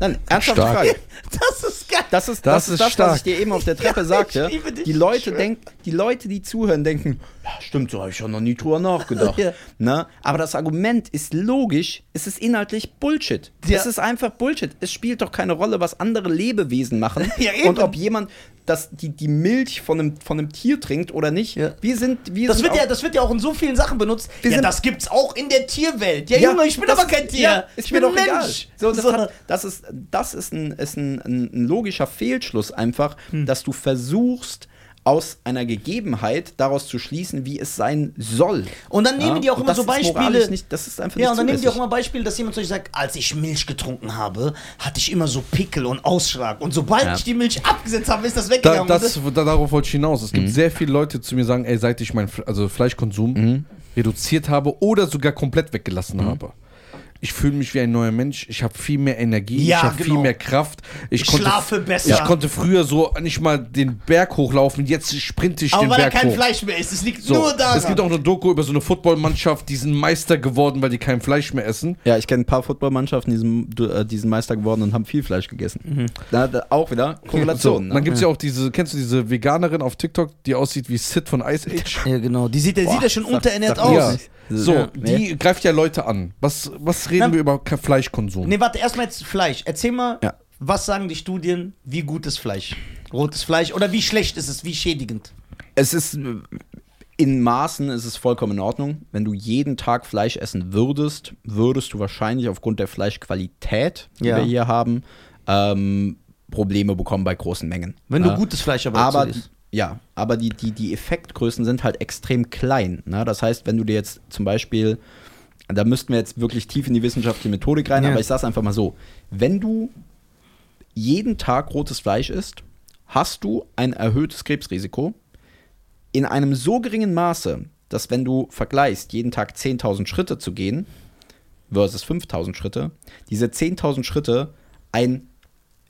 Speaker 1: Nein, ernsthafte
Speaker 3: Stark.
Speaker 1: Frage.
Speaker 2: das ist geil.
Speaker 1: Das ist
Speaker 3: Das
Speaker 1: das, ist das
Speaker 3: stark.
Speaker 1: was ich dir eben auf der Treppe
Speaker 2: Ja,
Speaker 1: sagte. Die Leute, denk, die Leute, die zuhören, denken, ja, stimmt, so habe ich schon noch nie drüber nachgedacht. [laughs]
Speaker 2: Ja.
Speaker 1: ne? Aber das Argument ist logisch, es ist inhaltlich Bullshit.
Speaker 2: Ja.
Speaker 1: Es ist einfach Bullshit. Es spielt doch keine Rolle, was andere Lebewesen machen [laughs]
Speaker 2: Ja, eben.
Speaker 1: und ob jemand das, die, die Milch von einem, von einem Tier trinkt oder nicht.
Speaker 2: Ja.
Speaker 1: Wir sind, wir
Speaker 2: Das
Speaker 1: sind
Speaker 2: wird, ja, das wird ja auch in so vielen Sachen benutzt.
Speaker 1: Wir
Speaker 2: ja,
Speaker 1: sind-
Speaker 2: das gibt's auch in der Tierwelt. Ja,
Speaker 1: Ja,
Speaker 2: Junge, ich bin
Speaker 1: das-
Speaker 2: aber kein Tier.
Speaker 1: Ja,
Speaker 2: ich bin
Speaker 1: doch
Speaker 2: ein. Mensch.
Speaker 1: So, das,
Speaker 2: So.
Speaker 1: hat, das ist, das ist, ein, ist ein, ein, ein logischer Fehlschluss einfach,
Speaker 2: Hm.
Speaker 1: dass du versuchst, aus einer Gegebenheit daraus zu schließen, wie es sein soll.
Speaker 2: Und dann nehmen
Speaker 1: Ja?
Speaker 2: die auch
Speaker 1: Und
Speaker 2: immer
Speaker 1: das
Speaker 2: so Beispiele.
Speaker 1: Nicht, das ist einfach
Speaker 2: Ja,
Speaker 1: nicht
Speaker 2: und dann nehmen die auch immer Beispiele, dass jemand zu euch sagt, als ich Milch getrunken habe, hatte ich immer so Pickel und Ausschlag. Und sobald
Speaker 1: Ja.
Speaker 2: ich die Milch abgesetzt habe, ist das
Speaker 3: Da,
Speaker 2: weggegangen.
Speaker 3: das,
Speaker 2: Und
Speaker 3: da, darauf wollte ich hinaus. Es
Speaker 1: Mhm.
Speaker 3: gibt sehr viele Leute, die zu mir sagen, ey, seit ich meinen Fle- also Fleischkonsum
Speaker 1: Mhm.
Speaker 3: reduziert habe oder sogar komplett weggelassen habe. Ich fühle mich wie ein neuer Mensch. Ich habe viel mehr Energie.
Speaker 2: Ja,
Speaker 3: ich habe
Speaker 2: genau.
Speaker 3: viel mehr Kraft. Ich,
Speaker 2: Ich
Speaker 3: konnte,
Speaker 2: schlafe besser.
Speaker 3: Ich konnte früher so nicht mal den Berg hochlaufen. Jetzt sprinte ich
Speaker 2: aber
Speaker 3: den
Speaker 2: weil er
Speaker 3: Berg
Speaker 2: kein
Speaker 3: hoch.
Speaker 2: Fleisch mehr ist. Es liegt
Speaker 3: So,
Speaker 2: nur daran.
Speaker 3: es gibt auch eine Doku über so eine Footballmannschaft, die sind Meister geworden, weil die kein Fleisch mehr essen.
Speaker 1: Ja, ich kenne ein paar Footballmannschaften, die sind, äh, die sind Meister geworden und haben viel Fleisch gegessen. Da, da auch wieder
Speaker 3: So,
Speaker 1: Korrelation.
Speaker 3: dann gibt es ja auch diese, kennst du diese Veganerin auf TikTok, die aussieht wie Sid von Ice Age?
Speaker 2: ja, genau. Die sieht, der
Speaker 1: Boah,
Speaker 2: sieht ja schon
Speaker 1: sag-
Speaker 2: unterernährt
Speaker 1: sag
Speaker 2: aus.
Speaker 3: Ja. So,
Speaker 1: Ja,
Speaker 3: die greift ja Leute an. Was, was reden
Speaker 2: Na-
Speaker 3: wir über Fleischkonsum?
Speaker 2: Nee, warte, erstmal jetzt Fleisch. Erzähl mal,
Speaker 1: Ja.
Speaker 2: was sagen die Studien, wie gut ist Fleisch? Rotes Fleisch oder wie schlecht ist es, wie schädigend?
Speaker 1: Es ist äh, in Maßen ist es vollkommen in Ordnung. Wenn du jeden Tag Fleisch essen würdest, würdest du wahrscheinlich aufgrund der Fleischqualität, die
Speaker 2: Ja.
Speaker 1: wir hier haben, ähm, Probleme bekommen bei großen Mengen.
Speaker 2: Wenn du
Speaker 1: Ja.
Speaker 2: gutes Fleisch aber,
Speaker 1: aber
Speaker 2: isst.
Speaker 1: Ja, aber die, die, die Effektgrößen sind halt extrem klein. Ne? Das heißt, wenn du dir jetzt zum Beispiel, da müssten wir jetzt wirklich tief in die wissenschaftliche Methodik rein,
Speaker 2: Ja.
Speaker 1: aber ich sage es einfach mal so, wenn du jeden Tag rotes Fleisch isst, hast du ein erhöhtes Krebsrisiko in einem so geringen Maße, dass wenn du vergleichst, jeden Tag 10.000 Schritte zu gehen versus 5.000 Schritte, diese 10.000 Schritte ein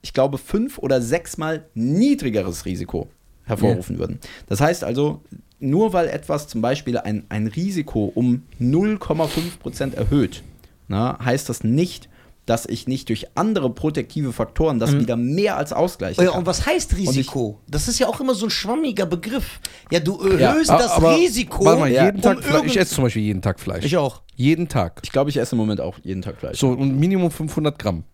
Speaker 1: ich glaube, fünf oder sechsmal niedrigeres Risiko hervorrufen würden. Das heißt also, nur weil etwas zum Beispiel ein, ein Risiko um 0,5 Prozent erhöht, na, heißt das nicht, dass ich nicht durch andere protektive Faktoren das wieder mehr als ausgleichen
Speaker 2: Oh ja,
Speaker 1: kann.
Speaker 2: und was heißt Risiko? das ist ja auch immer so ein schwammiger Begriff. Ja, du erhöhst
Speaker 3: Ah,
Speaker 2: das
Speaker 3: aber
Speaker 2: Risiko.
Speaker 3: Warte mal,
Speaker 1: Ja,
Speaker 3: jeden Tag
Speaker 2: um
Speaker 3: Fleisch.
Speaker 2: irgend-
Speaker 3: Ich esse zum Beispiel jeden Tag Fleisch.
Speaker 2: Ich auch.
Speaker 3: Jeden Tag.
Speaker 1: Ich glaube, ich esse im Moment auch jeden Tag Fleisch.
Speaker 3: So, und Minimum 500 Gramm.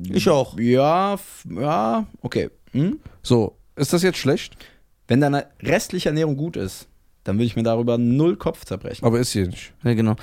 Speaker 2: Ich auch.
Speaker 1: Ja, ja, okay. Hm?
Speaker 3: So, ist das jetzt schlecht?
Speaker 1: Wenn deine restliche Ernährung gut ist, dann würde ich mir darüber null Kopf zerbrechen.
Speaker 3: Aber ist hier nicht.
Speaker 2: Ja, genau.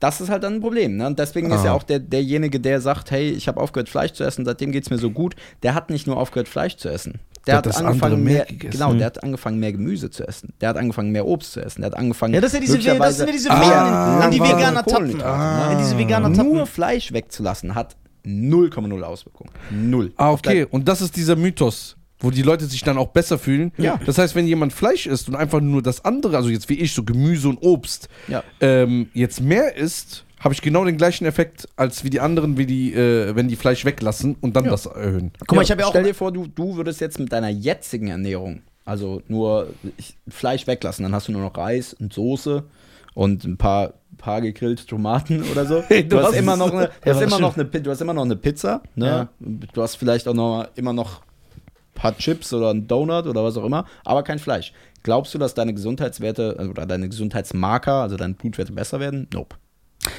Speaker 1: Das ist halt dann ein Problem. Ne? Und deswegen ist
Speaker 3: Aha.
Speaker 1: ja auch der, derjenige, der sagt, hey, ich habe aufgehört, Fleisch zu essen, seitdem geht es mir so gut, der hat nicht nur aufgehört, Fleisch zu essen. Der,
Speaker 3: Der
Speaker 1: hat
Speaker 3: hat
Speaker 1: angefangen,
Speaker 3: mehr
Speaker 1: genau, der hat angefangen, mehr Gemüse zu essen. Der hat angefangen, mehr Obst zu essen. Der hat angefangen,
Speaker 2: Ja, das, ist ja diese, das sind ja diese
Speaker 3: Ah,
Speaker 2: die Veganer tappen.
Speaker 1: Kohlenhydrate,
Speaker 3: Ah.
Speaker 1: ne?
Speaker 2: Diese Veganer
Speaker 1: Nur
Speaker 2: tappen.
Speaker 1: Fleisch wegzulassen hat 0,0 Auswirkungen. Null.
Speaker 3: Ah, okay. Und das ist dieser Mythos, wo die Leute sich dann auch besser fühlen.
Speaker 1: Ja.
Speaker 3: Das heißt, wenn jemand Fleisch isst und einfach nur das andere, also jetzt wie ich, so Gemüse und Obst,
Speaker 1: Ja.
Speaker 3: ähm, jetzt mehr isst, habe ich genau den gleichen Effekt, als wie die anderen, wie die, äh, wenn die Fleisch weglassen und dann
Speaker 1: Ja.
Speaker 3: das erhöhen.
Speaker 2: Guck mal, ich habe ja auch.
Speaker 1: Stell dir vor, du, du würdest jetzt mit deiner jetzigen Ernährung, also nur Fleisch weglassen, dann hast du nur noch Reis und Soße und ein paar, paar gegrillte Tomaten oder so.
Speaker 2: Hey, [laughs]
Speaker 1: du,
Speaker 2: du
Speaker 1: hast
Speaker 2: hast
Speaker 1: immer noch eine,
Speaker 2: Ja,
Speaker 1: du hast immer noch eine, Pi- du hast immer noch eine Pizza, ne?
Speaker 2: Ja.
Speaker 1: Du hast vielleicht auch noch immer noch paar Chips oder einen Donut oder was auch immer, aber kein Fleisch. Glaubst du, dass deine Gesundheitswerte also, oder deine Gesundheitsmarker, also deine Blutwerte besser werden? Nope.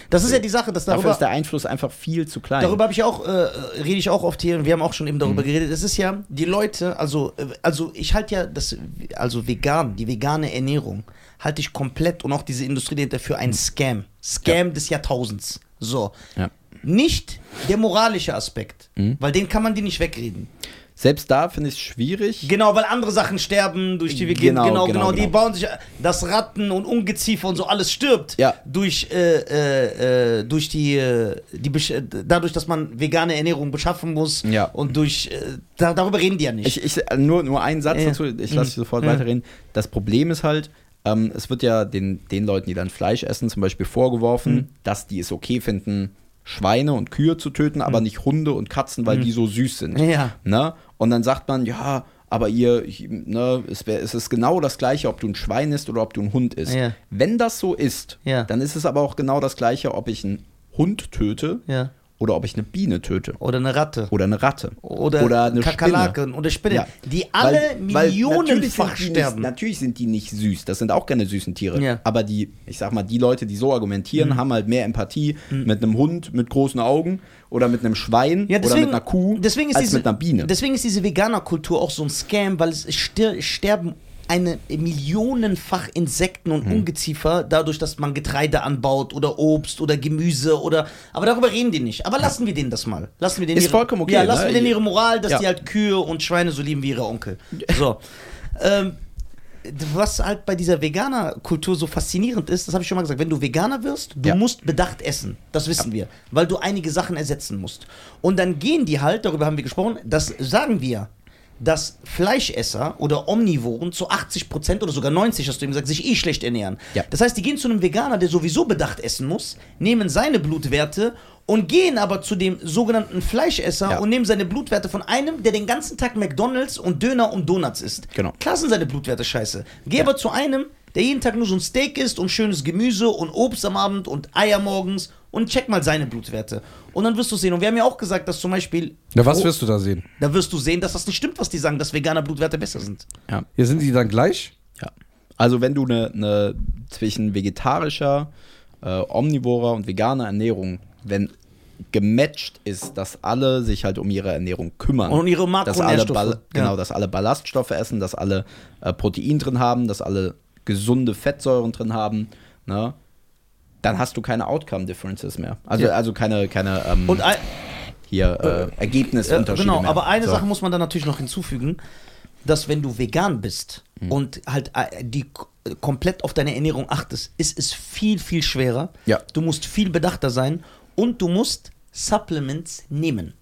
Speaker 2: Das ist ja die Sache, dass
Speaker 1: Dafür
Speaker 2: darüber.
Speaker 1: ist der Einfluss einfach viel zu klein.
Speaker 2: Darüber habe ich auch, äh, rede ich auch oft hier, und wir haben auch schon eben darüber
Speaker 1: Mhm.
Speaker 2: geredet. Es ist ja, die Leute, also, äh, also ich halte ja das, also vegan, die vegane Ernährung, halte ich komplett und auch diese Industrie dahinter für einen Scam. Scam des Jahrtausends. So.
Speaker 1: Mhm. Ja.
Speaker 2: Nicht der moralische Aspekt,
Speaker 1: Mhm.
Speaker 2: weil den kann man dir nicht wegreden.
Speaker 1: Selbst da finde ich es schwierig.
Speaker 2: Genau, weil andere Sachen sterben durch die Vegan.
Speaker 1: Genau,
Speaker 2: Genau, genau,
Speaker 1: genau,
Speaker 2: Die
Speaker 1: genau.
Speaker 2: bauen sich, das Ratten und Ungeziefer und so alles stirbt.
Speaker 1: Ja.
Speaker 2: Durch, äh, äh, äh, durch die, äh, die, dadurch, dass man vegane Ernährung beschaffen muss.
Speaker 1: Ja.
Speaker 2: Und durch, äh, da, darüber reden die ja nicht.
Speaker 1: Ich, ich, nur, nur einen Satz
Speaker 2: Ja.
Speaker 1: dazu, ich lasse dich sofort
Speaker 2: Ja.
Speaker 1: weiterreden. Das Problem ist halt, ähm, es wird ja den, den Leuten, die dann Fleisch essen, zum Beispiel vorgeworfen,
Speaker 2: Mhm.
Speaker 1: dass die es okay finden, Schweine und Kühe zu töten, aber nicht Hunde und Katzen, weil die so süß sind.
Speaker 2: Mhm. Ja.
Speaker 1: Ne? Und dann sagt man, ja, aber ihr, ne, es, wär, es ist genau das Gleiche, ob du ein Schwein isst oder ob du ein Hund isst.
Speaker 2: Ja.
Speaker 1: Wenn das so ist,
Speaker 2: Ja.
Speaker 1: dann ist es aber auch genau das Gleiche, ob ich einen Hund töte
Speaker 2: ja.
Speaker 1: Oder ob ich eine Biene töte.
Speaker 2: Oder eine Ratte.
Speaker 1: Oder eine Ratte.
Speaker 2: Oder,
Speaker 1: oder eine
Speaker 2: Kakerlaken oder Spinnen,
Speaker 1: Ja.
Speaker 2: die alle
Speaker 1: Weil-
Speaker 2: millionenfach
Speaker 1: natürlich sind die
Speaker 2: sterben.
Speaker 1: Nicht, natürlich sind die nicht süß. Das sind auch keine süßen Tiere.
Speaker 2: Ja.
Speaker 1: Aber die, ich sag mal, die Leute, die so argumentieren,
Speaker 2: Mhm.
Speaker 1: haben halt mehr Empathie mit einem Hund mit großen Augen oder mit einem Schwein
Speaker 2: Ja,
Speaker 1: oder
Speaker 2: deswegen,
Speaker 1: mit einer Kuh
Speaker 2: deswegen ist
Speaker 1: als
Speaker 2: diese,
Speaker 1: mit einer Biene.
Speaker 2: Deswegen ist diese Veganerkultur auch so ein Scam, weil es sterben eine millionenfach Insekten
Speaker 1: Hm.
Speaker 2: und Ungeziefer dadurch, dass man Getreide anbaut oder Obst oder Gemüse oder. Aber darüber reden die nicht. Aber lassen wir denen das mal. Lassen wir denen
Speaker 1: Ist
Speaker 2: ihre,
Speaker 1: vollkommen okay,
Speaker 2: Ja,
Speaker 1: ne?
Speaker 2: lassen wir denen ihre Moral, dass
Speaker 1: Ja.
Speaker 2: die halt Kühe und Schweine so lieben wie ihre Onkel. [laughs] So. ähm, was halt bei dieser Veganer-Kultur so faszinierend ist, das habe ich schon mal gesagt, wenn du Veganer wirst, du
Speaker 1: Ja.
Speaker 2: musst bedacht essen. Das wissen wir. Weil du einige Sachen ersetzen musst. Und dann gehen die halt, darüber haben wir gesprochen, das sagen wir, dass Fleischesser oder Omnivoren zu 80% oder sogar 90, hast du eben gesagt, sich eh schlecht ernähren.
Speaker 1: Ja.
Speaker 2: Das heißt, die gehen zu einem Veganer, der sowieso bedacht essen muss, nehmen seine Blutwerte und gehen aber zu dem sogenannten Fleischesser
Speaker 1: Ja.
Speaker 2: und nehmen seine Blutwerte von einem, der den ganzen Tag McDonalds und Döner und Donuts isst.
Speaker 1: Genau.
Speaker 2: Klar sind seine Blutwerte scheiße. Geh aber zu einem, der jeden Tag nur so ein Steak isst und schönes Gemüse und Obst am Abend und Eier morgens und check mal seine Blutwerte. Und dann wirst du sehen. Und wir haben ja auch gesagt, dass zum Beispiel.
Speaker 3: Ja, was
Speaker 2: Oh,
Speaker 3: wirst du da sehen?
Speaker 2: Da wirst du sehen, dass das nicht stimmt, was die sagen, dass veganer Blutwerte besser sind.
Speaker 1: ja.
Speaker 3: Hier sind die dann gleich?
Speaker 1: Ja. Also wenn du eine ne, zwischen vegetarischer, äh, omnivorer und veganer Ernährung, wenn gematcht ist, dass alle sich halt um ihre Ernährung kümmern.
Speaker 2: Und ihre
Speaker 1: dass alle
Speaker 2: Makronährstoffe.
Speaker 1: Ball,
Speaker 2: Ja.
Speaker 1: Genau, dass alle Ballaststoffe essen, dass alle äh, Protein drin haben, dass alle gesunde Fettsäuren drin haben, ne? Dann hast du keine Outcome Differences mehr. Also,
Speaker 2: Ja.
Speaker 1: also keine, keine ähm,
Speaker 2: Und ein,
Speaker 1: hier äh,
Speaker 2: äh,
Speaker 1: Ergebnisunterschiede
Speaker 2: genau,
Speaker 1: mehr.
Speaker 2: aber eine
Speaker 1: So.
Speaker 2: Sache muss man dann natürlich noch hinzufügen, dass wenn du vegan bist
Speaker 1: Mhm.
Speaker 2: und halt äh, die komplett auf deine Ernährung achtest, ist es viel, viel schwerer.
Speaker 1: Ja.
Speaker 2: Du musst viel bedachter sein und du musst Supplements nehmen.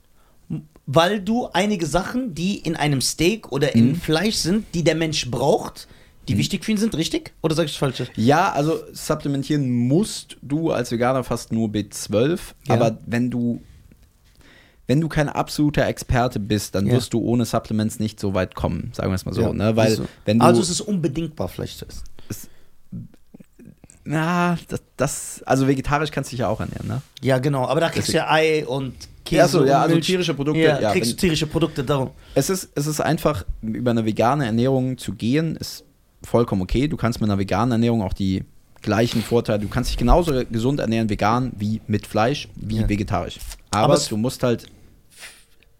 Speaker 2: Weil du einige Sachen, die in einem Steak oder
Speaker 1: Mhm.
Speaker 2: in Fleisch sind, die der Mensch braucht, die wichtig für ihn sind, richtig? Oder sag ich das Falsche?
Speaker 1: Ja, also supplementieren musst du als Veganer fast nur B12,
Speaker 2: Ja.
Speaker 1: aber wenn du wenn du kein absoluter Experte bist, dann
Speaker 2: Ja.
Speaker 1: wirst du ohne Supplements nicht so weit kommen, sagen wir es mal so.
Speaker 2: Ja,
Speaker 1: ne? Weil,
Speaker 2: ist so.
Speaker 1: wenn du.
Speaker 2: also es ist unbedingbar, Fleisch zu essen.
Speaker 1: na, das, das. Also vegetarisch kannst du dich ja auch ernähren, ne?
Speaker 2: Ja, genau. Aber da kriegst du ja Ei und Käse
Speaker 1: Ja, so,
Speaker 2: und
Speaker 1: ja, also tierische Produkte,
Speaker 2: Ja,
Speaker 1: ja,
Speaker 2: kriegst
Speaker 1: wenn-
Speaker 2: du tierische Produkte darum.
Speaker 1: Es ist, es ist einfach, über eine vegane Ernährung zu gehen, ist vollkommen okay. Du kannst mit einer veganen Ernährung auch die gleichen Vorteile, du kannst dich genauso gesund ernähren vegan wie mit Fleisch, wie
Speaker 2: Ja.
Speaker 1: vegetarisch. Aber,
Speaker 2: Aber
Speaker 1: du musst halt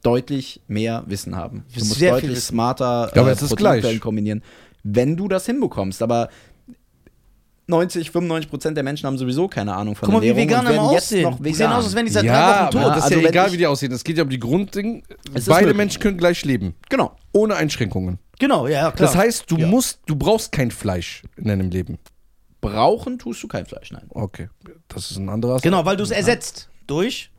Speaker 1: deutlich mehr Wissen haben. Du musst
Speaker 2: Sehr viel
Speaker 1: deutlich smarter
Speaker 3: Ja, aber es ist
Speaker 1: Proteinquellen
Speaker 3: gleich.
Speaker 1: kombinieren, wenn du das hinbekommst. Aber 90, 95 Prozent der Menschen haben sowieso keine Ahnung von
Speaker 2: Guck mal, wie
Speaker 1: Ernährung
Speaker 2: Veganer
Speaker 1: und jetzt
Speaker 2: aussehen.
Speaker 1: noch
Speaker 2: Die
Speaker 1: vegan.
Speaker 2: sehen aus, als wenn die seit drei
Speaker 3: Ja,
Speaker 2: Wochen tot
Speaker 3: aber das ist
Speaker 1: Also
Speaker 3: ja egal,
Speaker 1: ich-
Speaker 3: wie die aussehen. Es geht ja um die Grundding.
Speaker 1: Es ist
Speaker 3: Beide
Speaker 1: möglich.
Speaker 3: Menschen können gleich leben.
Speaker 1: Genau.
Speaker 3: Ohne Einschränkungen.
Speaker 2: Genau, ja, klar.
Speaker 3: Das heißt, du
Speaker 1: Ja.
Speaker 3: musst, du brauchst kein Fleisch in deinem Leben.
Speaker 1: Brauchen tust du kein Fleisch, nein.
Speaker 3: Okay. Das ist ein anderer Aspekt.
Speaker 2: genau, weil du es ersetzt. Durch?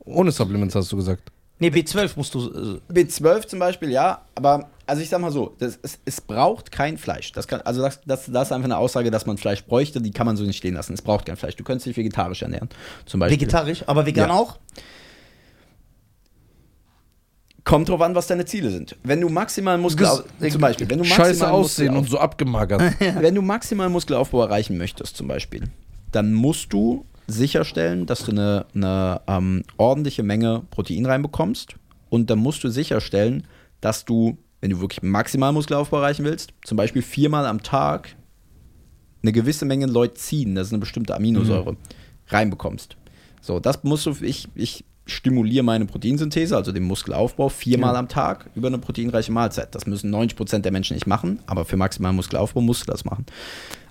Speaker 3: Ohne Supplements hast du gesagt.
Speaker 2: Nee, B12 musst du. Äh,
Speaker 1: B12 zum Beispiel, ja, aber also ich sag mal so, das, es, es braucht kein Fleisch. Das kann, also das, das, das ist einfach eine Aussage, dass man Fleisch bräuchte, die kann man so nicht stehen lassen. Es braucht kein Fleisch. Du könntest dich vegetarisch ernähren, zum Beispiel.
Speaker 2: vegetarisch, aber vegan
Speaker 1: Ja.
Speaker 2: auch?
Speaker 1: Kommt drauf an, was deine Ziele sind. Wenn du maximal Muskel, zum Beispiel, wenn du maximal
Speaker 3: Scheiße aussehen
Speaker 1: Muskelauf-
Speaker 3: und so abgemagert. [laughs]
Speaker 1: wenn du maximal Muskelaufbau erreichen möchtest, zum Beispiel, dann musst du sicherstellen, dass du eine, eine ähm, ordentliche Menge Protein reinbekommst. Und dann musst du sicherstellen, dass du, wenn du wirklich maximal Muskelaufbau erreichen willst, zum Beispiel viermal am Tag eine gewisse Menge Leucin, das ist eine bestimmte Aminosäure, reinbekommst. So, das musst du, ich, ich stimuliere meine Proteinsynthese, also den Muskelaufbau, viermal
Speaker 2: Ja.
Speaker 1: am Tag über eine proteinreiche Mahlzeit. Das müssen 90% der Menschen nicht machen, aber für maximalen Muskelaufbau musst du das machen.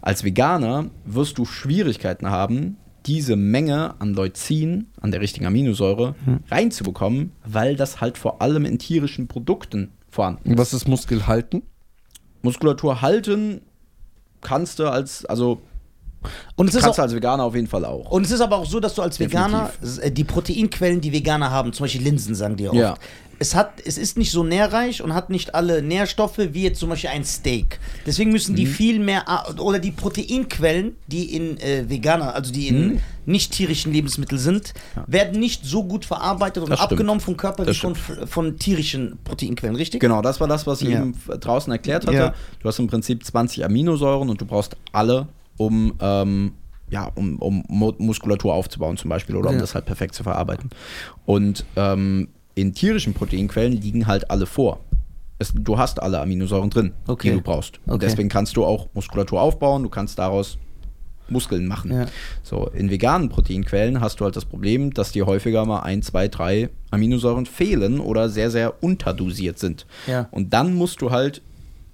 Speaker 1: Als Veganer wirst du Schwierigkeiten haben, diese Menge an Leucin, an der richtigen Aminosäure, reinzubekommen, weil das halt vor allem in tierischen Produkten vorhanden ist.
Speaker 3: Was ist Muskelhalten?
Speaker 1: Muskulatur halten kannst du als, also
Speaker 2: Und es, ist
Speaker 1: kannst du
Speaker 2: auch,
Speaker 1: als Veganer auf jeden Fall auch.
Speaker 2: und es ist aber auch so, dass du als Veganer äh, die Proteinquellen, die Veganer haben, zum Beispiel Linsen, sagen die oft.
Speaker 1: Ja.
Speaker 2: Es, hat, es ist nicht so nährreich und hat nicht alle Nährstoffe wie jetzt zum Beispiel ein Steak. Deswegen müssen
Speaker 1: Mhm.
Speaker 2: die viel mehr, oder die Proteinquellen, die in äh, Veganer, also die in
Speaker 1: Mhm.
Speaker 2: nicht tierischen Lebensmitteln sind, werden nicht so gut verarbeitet und
Speaker 1: stimmt.
Speaker 2: abgenommen vom Körper
Speaker 1: Das
Speaker 2: wie von, von tierischen Proteinquellen, richtig?
Speaker 1: Genau, das war das, was ich
Speaker 2: Ja.
Speaker 1: eben draußen erklärt hatte.
Speaker 2: Ja.
Speaker 1: Du hast im Prinzip 20 Aminosäuren und du brauchst alle, um, ähm, ja, um, um Mu- Muskulatur aufzubauen zum Beispiel oder um
Speaker 2: Ja.
Speaker 1: das halt perfekt zu verarbeiten. Und ähm, in tierischen Proteinquellen liegen halt alle vor. Es, du hast alle Aminosäuren drin,
Speaker 2: Okay.
Speaker 1: die du brauchst. Und
Speaker 2: Okay.
Speaker 1: deswegen kannst du auch Muskulatur aufbauen, du kannst daraus Muskeln machen.
Speaker 2: Ja.
Speaker 1: So, in veganen Proteinquellen hast du halt das Problem, dass dir häufiger mal ein, zwei, drei Aminosäuren fehlen oder sehr, sehr unterdosiert sind.
Speaker 2: Ja.
Speaker 1: Und dann musst du halt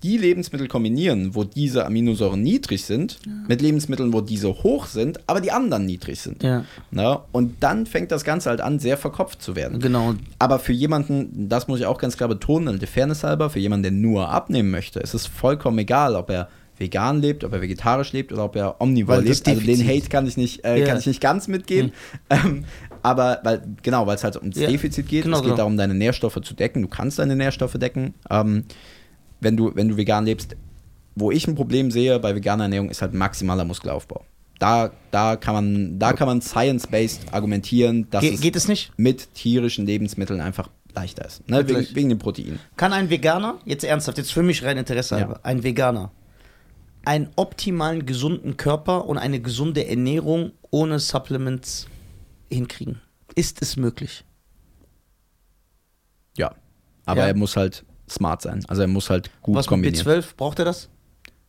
Speaker 1: die Lebensmittel kombinieren, wo diese Aminosäuren niedrig sind, mit Lebensmitteln, wo diese hoch sind, aber die anderen niedrig sind.
Speaker 2: Ja.
Speaker 1: Na, und dann fängt das Ganze halt an, sehr verkopft zu werden.
Speaker 2: Genau.
Speaker 1: Aber für jemanden, das muss ich auch ganz klar betonen, der Fairness halber, für jemanden, der nur abnehmen möchte, ist es vollkommen egal, ob er vegan lebt, ob er vegetarisch lebt oder ob er omnivor
Speaker 2: Weil
Speaker 1: lebt. Also den. Hate kann ich nicht, äh,
Speaker 2: Ja.
Speaker 1: kann ich nicht ganz mitgehen. Ähm, aber weil, genau, weil es halt ums
Speaker 2: Ja,
Speaker 1: Defizit geht.
Speaker 2: genau,
Speaker 1: es geht
Speaker 2: genau.
Speaker 1: darum, deine Nährstoffe zu decken. Du kannst deine Nährstoffe decken. Ähm, wenn, du, wenn du vegan lebst, wo ich ein Problem sehe bei veganer Ernährung, ist halt maximaler Muskelaufbau. Da, da kann man, da kann man science-based argumentieren, dass
Speaker 2: Ge
Speaker 1: es
Speaker 2: geht es nicht?
Speaker 1: mit tierischen Lebensmitteln einfach leichter ist. Ne? Wegen, wegen dem Protein.
Speaker 2: Kann ein Veganer, jetzt ernsthaft, jetzt für mich rein Interesse
Speaker 1: Ja.
Speaker 2: halber, ein Veganer, einen optimalen, gesunden Körper und eine gesunde Ernährung ohne Supplements hinkriegen? Ist es möglich?
Speaker 1: Ja. Aber
Speaker 2: Ja.
Speaker 1: er muss halt smart sein. Also er muss halt gut
Speaker 2: was
Speaker 1: kombinieren.
Speaker 2: B12, braucht er das?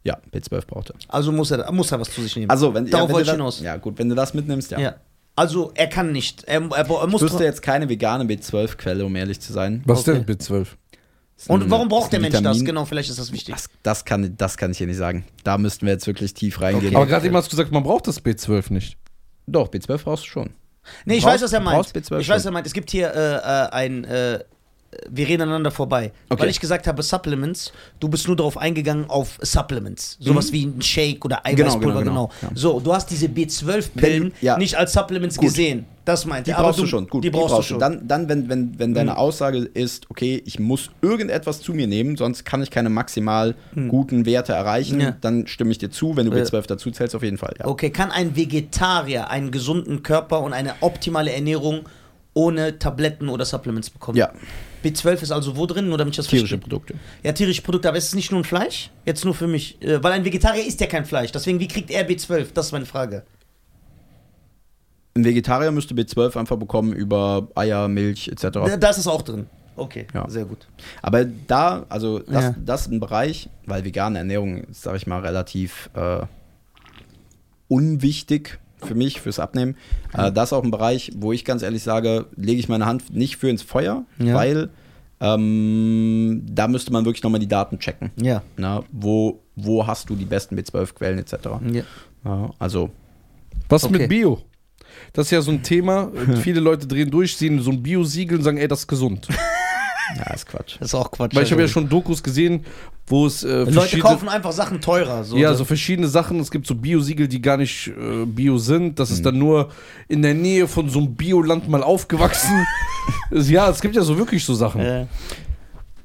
Speaker 1: Ja, B12 braucht er.
Speaker 2: Also muss er, muss er was zu sich nehmen.
Speaker 1: Also, wenn,
Speaker 2: Darauf
Speaker 1: ja, wenn
Speaker 2: wollte
Speaker 1: du
Speaker 2: ich hinaus.
Speaker 1: das, ja, gut, wenn du das mitnimmst, ja.
Speaker 2: ja. Also er kann nicht. Er, er, er muss
Speaker 1: Ich wüsste jetzt keine vegane B12-Quelle, um ehrlich zu sein.
Speaker 3: Was
Speaker 2: Okay.
Speaker 3: denn B12?
Speaker 1: Das ist
Speaker 2: und warum
Speaker 1: das
Speaker 2: braucht
Speaker 1: ist
Speaker 2: der Mensch das?
Speaker 1: Vitamin.
Speaker 2: Genau, vielleicht ist das wichtig.
Speaker 1: Das, das, kann, das kann ich hier nicht sagen. Da müssten wir jetzt wirklich tief reingehen.
Speaker 3: Aber gerade eben hast du gesagt, man braucht das B12 nicht.
Speaker 1: Doch, B12 brauchst du schon.
Speaker 2: Nee, ich
Speaker 1: brauchst-
Speaker 2: weiß, was er
Speaker 1: du
Speaker 2: meint.
Speaker 1: brauchst B12
Speaker 2: ich weiß, was er meint. Es gibt hier äh, äh, ein. Äh, wir reden aneinander vorbei.
Speaker 1: Okay.
Speaker 2: Weil ich gesagt habe, Supplements, du bist nur darauf eingegangen auf Supplements. Sowas wie ein Shake oder Eiweißpulver, genau.
Speaker 1: genau, genau, ja.
Speaker 2: So, du hast diese B12-Pillen
Speaker 1: Wenn du- ja.
Speaker 2: nicht als Supplements
Speaker 1: Gut.
Speaker 2: gesehen. Das meint
Speaker 1: Die
Speaker 2: er. Aber
Speaker 1: brauchst du, schon. Gut,
Speaker 2: die brauchst, du schon.
Speaker 1: Dann, dann wenn, wenn, wenn deine
Speaker 2: Mhm.
Speaker 1: Aussage ist, okay, ich muss irgendetwas zu mir nehmen, sonst kann ich keine maximal guten Werte erreichen,
Speaker 2: Mhm. Ja.
Speaker 1: dann stimme ich dir zu. Wenn du
Speaker 2: Ja.
Speaker 1: B12 dazu zählst, auf jeden Fall. Ja.
Speaker 2: Okay, kann ein Vegetarier einen gesunden Körper und eine optimale Ernährung ohne Tabletten oder Supplements bekommen.
Speaker 1: Ja,
Speaker 2: B12 ist also wo drin, nur damit ich das
Speaker 1: tierische
Speaker 2: verstehe?
Speaker 1: Produkte.
Speaker 2: Ja, tierische Produkte, aber ist es nicht nur ein Fleisch? Jetzt nur für mich. Äh, weil ein Vegetarier isst ja kein Fleisch. Deswegen, wie kriegt er B12? Das ist meine Frage.
Speaker 1: Ein Vegetarier müsste B12 einfach bekommen über Eier, Milch etc.
Speaker 2: Da, da ist es auch drin. Okay,
Speaker 1: Ja.
Speaker 2: sehr gut.
Speaker 1: Aber da, also das,
Speaker 2: Ja.
Speaker 1: das ist ein Bereich, weil vegane Ernährung ist, sage ich mal, relativ äh, unwichtig für mich, fürs Abnehmen. Äh, das ist auch ein Bereich, wo ich ganz ehrlich sage, lege ich meine Hand nicht für ins Feuer,
Speaker 2: Ja.
Speaker 1: weil ähm, da müsste man wirklich nochmal die Daten checken.
Speaker 2: Ja.
Speaker 1: Na, wo, wo hast du die besten B12-Quellen etc.
Speaker 2: ja.
Speaker 1: Ja, also,
Speaker 3: Was
Speaker 2: Okay.
Speaker 3: mit Bio? Das ist ja so ein Thema. [laughs] Viele Leute drehen durch, sehen so ein Bio-Siegel und sagen, ey, das ist gesund. [laughs]
Speaker 1: ja, ist Quatsch.
Speaker 2: Das ist auch Quatsch.
Speaker 3: Weil ich habe ja
Speaker 2: Also,
Speaker 3: schon Dokus gesehen, wo es äh,
Speaker 2: Leute kaufen einfach Sachen teurer. So
Speaker 3: ja, so verschiedene Sachen. Es gibt so Bio-Siegel, die gar nicht äh, Bio sind. Das
Speaker 2: Mhm.
Speaker 3: ist dann nur in der Nähe von so einem Bioland mal aufgewachsen. [laughs] ja, es gibt ja so wirklich so Sachen.
Speaker 2: Äh,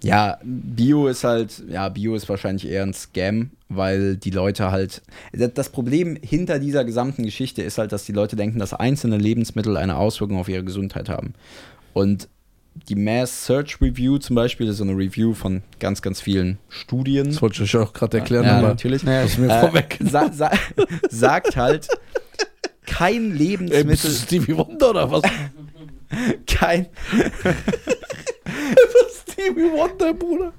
Speaker 1: Ja, Bio ist halt, ja, Bio ist wahrscheinlich eher ein Scam, weil die Leute halt. Das das Problem hinter dieser gesamten Geschichte ist halt, dass die Leute denken, dass einzelne Lebensmittel eine Auswirkung auf ihre Gesundheit haben. Und die Mass Search Review zum Beispiel ist so eine Review von ganz, ganz vielen Studien.
Speaker 3: Das wollte ich euch auch gerade erklären,
Speaker 1: ja,
Speaker 3: aber
Speaker 1: natürlich.
Speaker 2: Ja.
Speaker 3: das ist mir
Speaker 1: Äh,
Speaker 3: vorweg.
Speaker 1: sa sa [laughs] sagt halt, kein
Speaker 3: Ey, bist
Speaker 1: Lebensmittel,
Speaker 3: du Stevie Wonder oder was? [laughs]
Speaker 1: kein, [laughs]
Speaker 3: Stevie Wonder, Bruder.